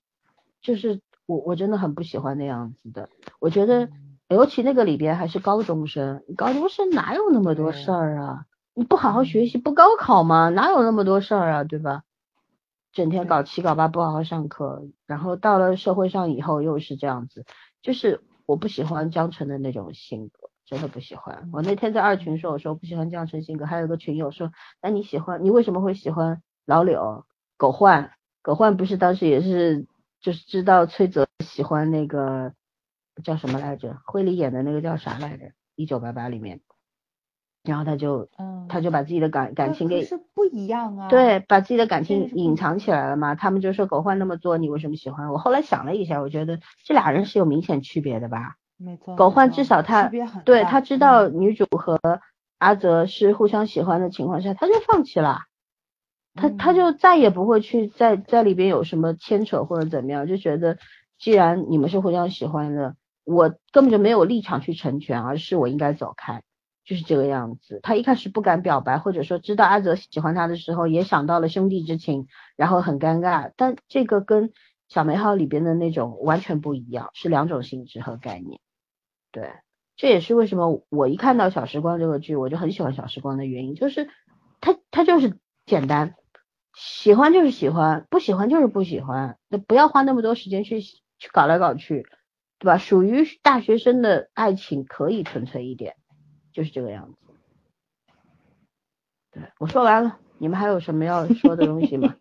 就是我我真的很不喜欢那样子的。我觉得尤其那个里边还是高中生，高中生哪有那么多事儿啊？你不好好学习不高考吗？哪有那么多事儿啊？对吧？整天搞七搞八不好好上课，然后到了社会上以后又是这样子，就是。我不喜欢江澄的那种性格，真的不喜欢。我那天在二群说，我说我不喜欢江澄性格，还有个群友说，那你喜欢，你为什么会喜欢老柳、狗焕？狗焕不是当时也是，就是知道崔泽喜欢那个叫什么来着？惠里演的那个叫啥来着？一九八八里面，然后他就，他就把自己的感感情给是不一样啊，对，把自己的感情隐藏起来了嘛。他们就说狗焕那么做，你为什么喜欢？我后来想了一下，我觉得这俩人是有明显区别的吧。没错，狗焕至少他对他知道女主和阿泽是互相喜欢的情况下，他就放弃了，他他就再也不会去在在里边有什么牵扯或者怎么样，就觉得既然你们是互相喜欢的，我根本就没有立场去成全，而是我应该走开，就是这个样子。他一开始不敢表白，或者说知道阿泽喜欢他的时候，也想到了兄弟之情，然后很尴尬。但这个跟小美好里边的那种完全不一样，是两种性质和概念。对，这也是为什么我一看到《小时光》这个剧，我就很喜欢《小时光》的原因，就是它它就是简单，喜欢就是喜欢，不喜欢就是不喜欢，那不要花那么多时间去去搞来搞去，对吧？属于大学生的爱情可以纯粹一点，就是这个样子。对我说完了，你们还有什么要说的东西吗？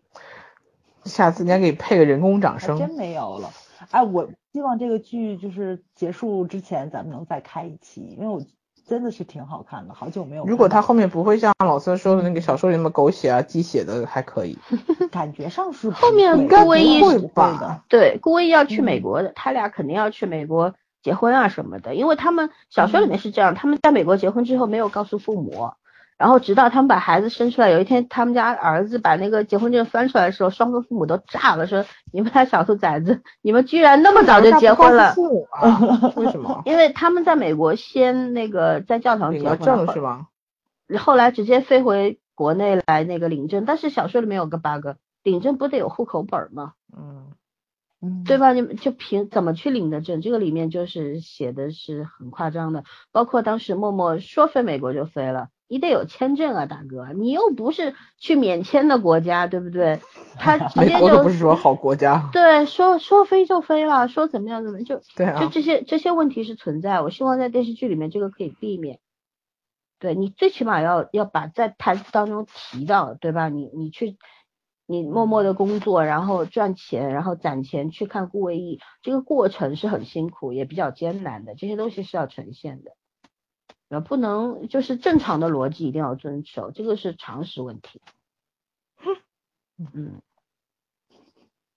下次你该给配个人工掌声。真没有了。哎，我希望这个剧就是结束之前，咱们能再开一期，因为我真的是挺好看的，好久没有。如果他后面不会像老孙说的那个小说里那么狗血啊、鸡血的，还可以。感觉上是后面顾威一是吧？对，顾威要去美国的，他俩肯定要去美国结婚啊什么的，因为他们小说里面是这样，他们在美国结婚之后没有告诉父母。然后直到他们把孩子生出来，有一天他们家儿子把那个结婚证翻出来的时候，双方父母都炸了，说你们俩小兔崽子，你们居然那么早就结婚了？为什么？因为他们在美国先那个在教堂结婚证是吗？后来直接飞回国内来那个领证，但是小说里面有个 bug，领证不得有户口本吗？嗯嗯，对吧？你们就凭怎么去领的证？这个里面就是写的是很夸张的，包括当时默默说飞美国就飞了。你得有签证啊，大哥，你又不是去免签的国家，对不对？他 直接就不是说好国家。对，说说飞就飞了，说怎么样怎么就对啊，就这些这些问题是存在，我希望在电视剧里面这个可以避免。对你最起码要要把在台词当中提到，对吧？你你去你默默的工作，然后赚钱，然后攒钱去看顾魏义，这个过程是很辛苦也比较艰难的，这些东西是要呈现的。呃，不能就是正常的逻辑一定要遵守，这个是常识问题。嗯，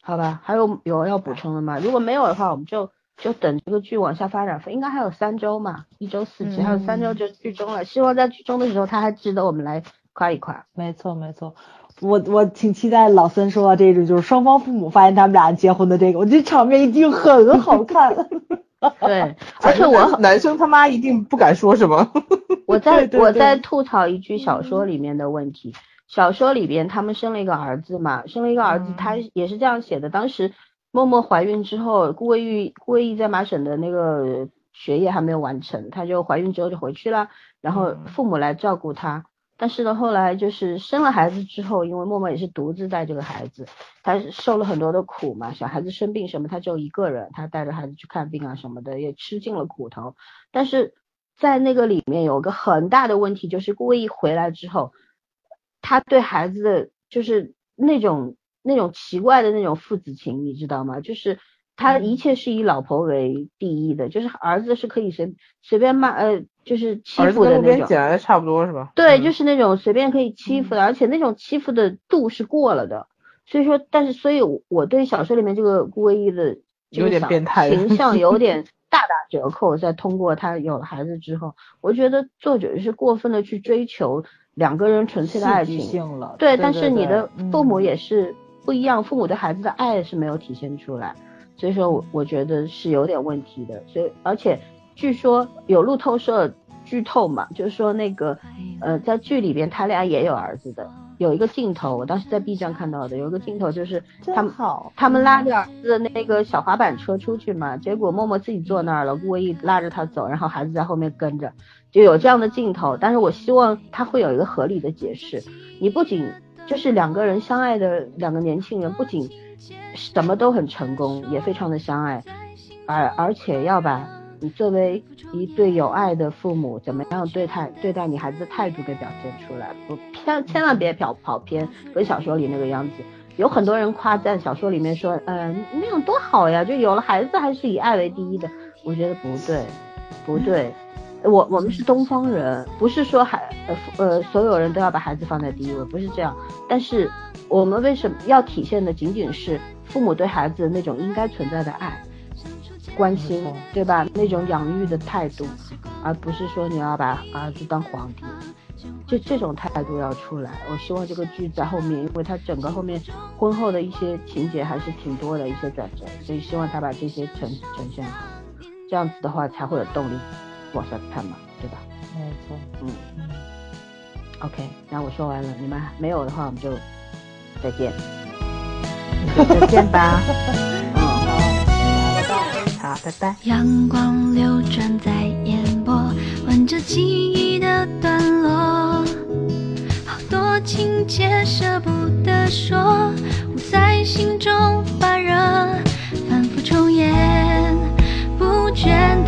好吧，还有有要补充的吗？如果没有的话，我们就就等这个剧往下发展，应该还有三周嘛，一周四集，还有三周就剧终了。希望在剧终的时候，他还值得我们来夸一夸。没错没错，我我挺期待老森说到这种，就是双方父母发现他们俩结婚的这个，我觉得场面一定很好看。对，而且我男生他妈一定不敢说什么。我在我在吐槽一句小说里面的问题，小说里边他们生了一个儿子嘛，生了一个儿子，他也是这样写的。当时默默怀孕之后，顾魏玉顾魏玉在麻省的那个学业还没有完成，她就怀孕之后就回去了，然后父母来照顾她。但是呢，后来就是生了孩子之后，因为默默也是独自带这个孩子，她受了很多的苦嘛。小孩子生病什么，她只有一个人，她带着孩子去看病啊什么的，也吃尽了苦头。但是在那个里面有个很大的问题，就是顾一回来之后，他对孩子的就是那种那种奇怪的那种父子情，你知道吗？就是他一切是以老婆为第一的，就是儿子是可以随随便骂呃。就是欺负的那种，捡来的差不多是吧？对，就是那种随便可以欺负的，而且那种欺负的度是过了的。所以说，但是所以我对小说里面这个顾唯一的有点变态形象有 点大打折扣。在通过他有了孩子之后，我觉得作者是过分的去追求两个人纯粹的爱情了。对，但是你的父母也是不一样，父母对孩子的爱是没有体现出来，所以说我我觉得是有点问题的。所以而且。据说有路透社剧透嘛，就是说那个呃，在剧里边他俩也有儿子的，有一个镜头，我当时在 B 站看到的，有一个镜头就是他们他们拉着儿子的那个小滑板车出去嘛，结果默默自己坐那儿了，顾唯一拉着他走，然后孩子在后面跟着，就有这样的镜头。但是我希望他会有一个合理的解释，你不仅就是两个人相爱的两个年轻人，不仅什么都很成功，也非常的相爱，而而且要把。你作为一对有爱的父母，怎么样对待对待你孩子的态度给表现出来？不千千万别跑跑偏，跟小说里那个样子。有很多人夸赞小说里面说，嗯，那样多好呀，就有了孩子还是以爱为第一的。我觉得不对，不对。我我们是东方人，不是说孩呃呃所有人都要把孩子放在第一位，不是这样。但是我们为什么要体现的仅仅是父母对孩子那种应该存在的爱？关心，对吧？那种养育的态度，而不是说你要把儿子当皇帝，就这种态度要出来。我希望这个剧在后面，因为它整个后面婚后的一些情节还是挺多的一些转折，所以希望他把这些呈呈现好，这样子的话才会有动力往下看嘛，对吧？没错，嗯嗯。OK，那我说完了，你们没有的话，我们就再见，再见吧。好，拜拜。阳光流转在眼波，吻着记忆的段落，好多情节舍不得说，捂在心中发热，反复重演，不倦。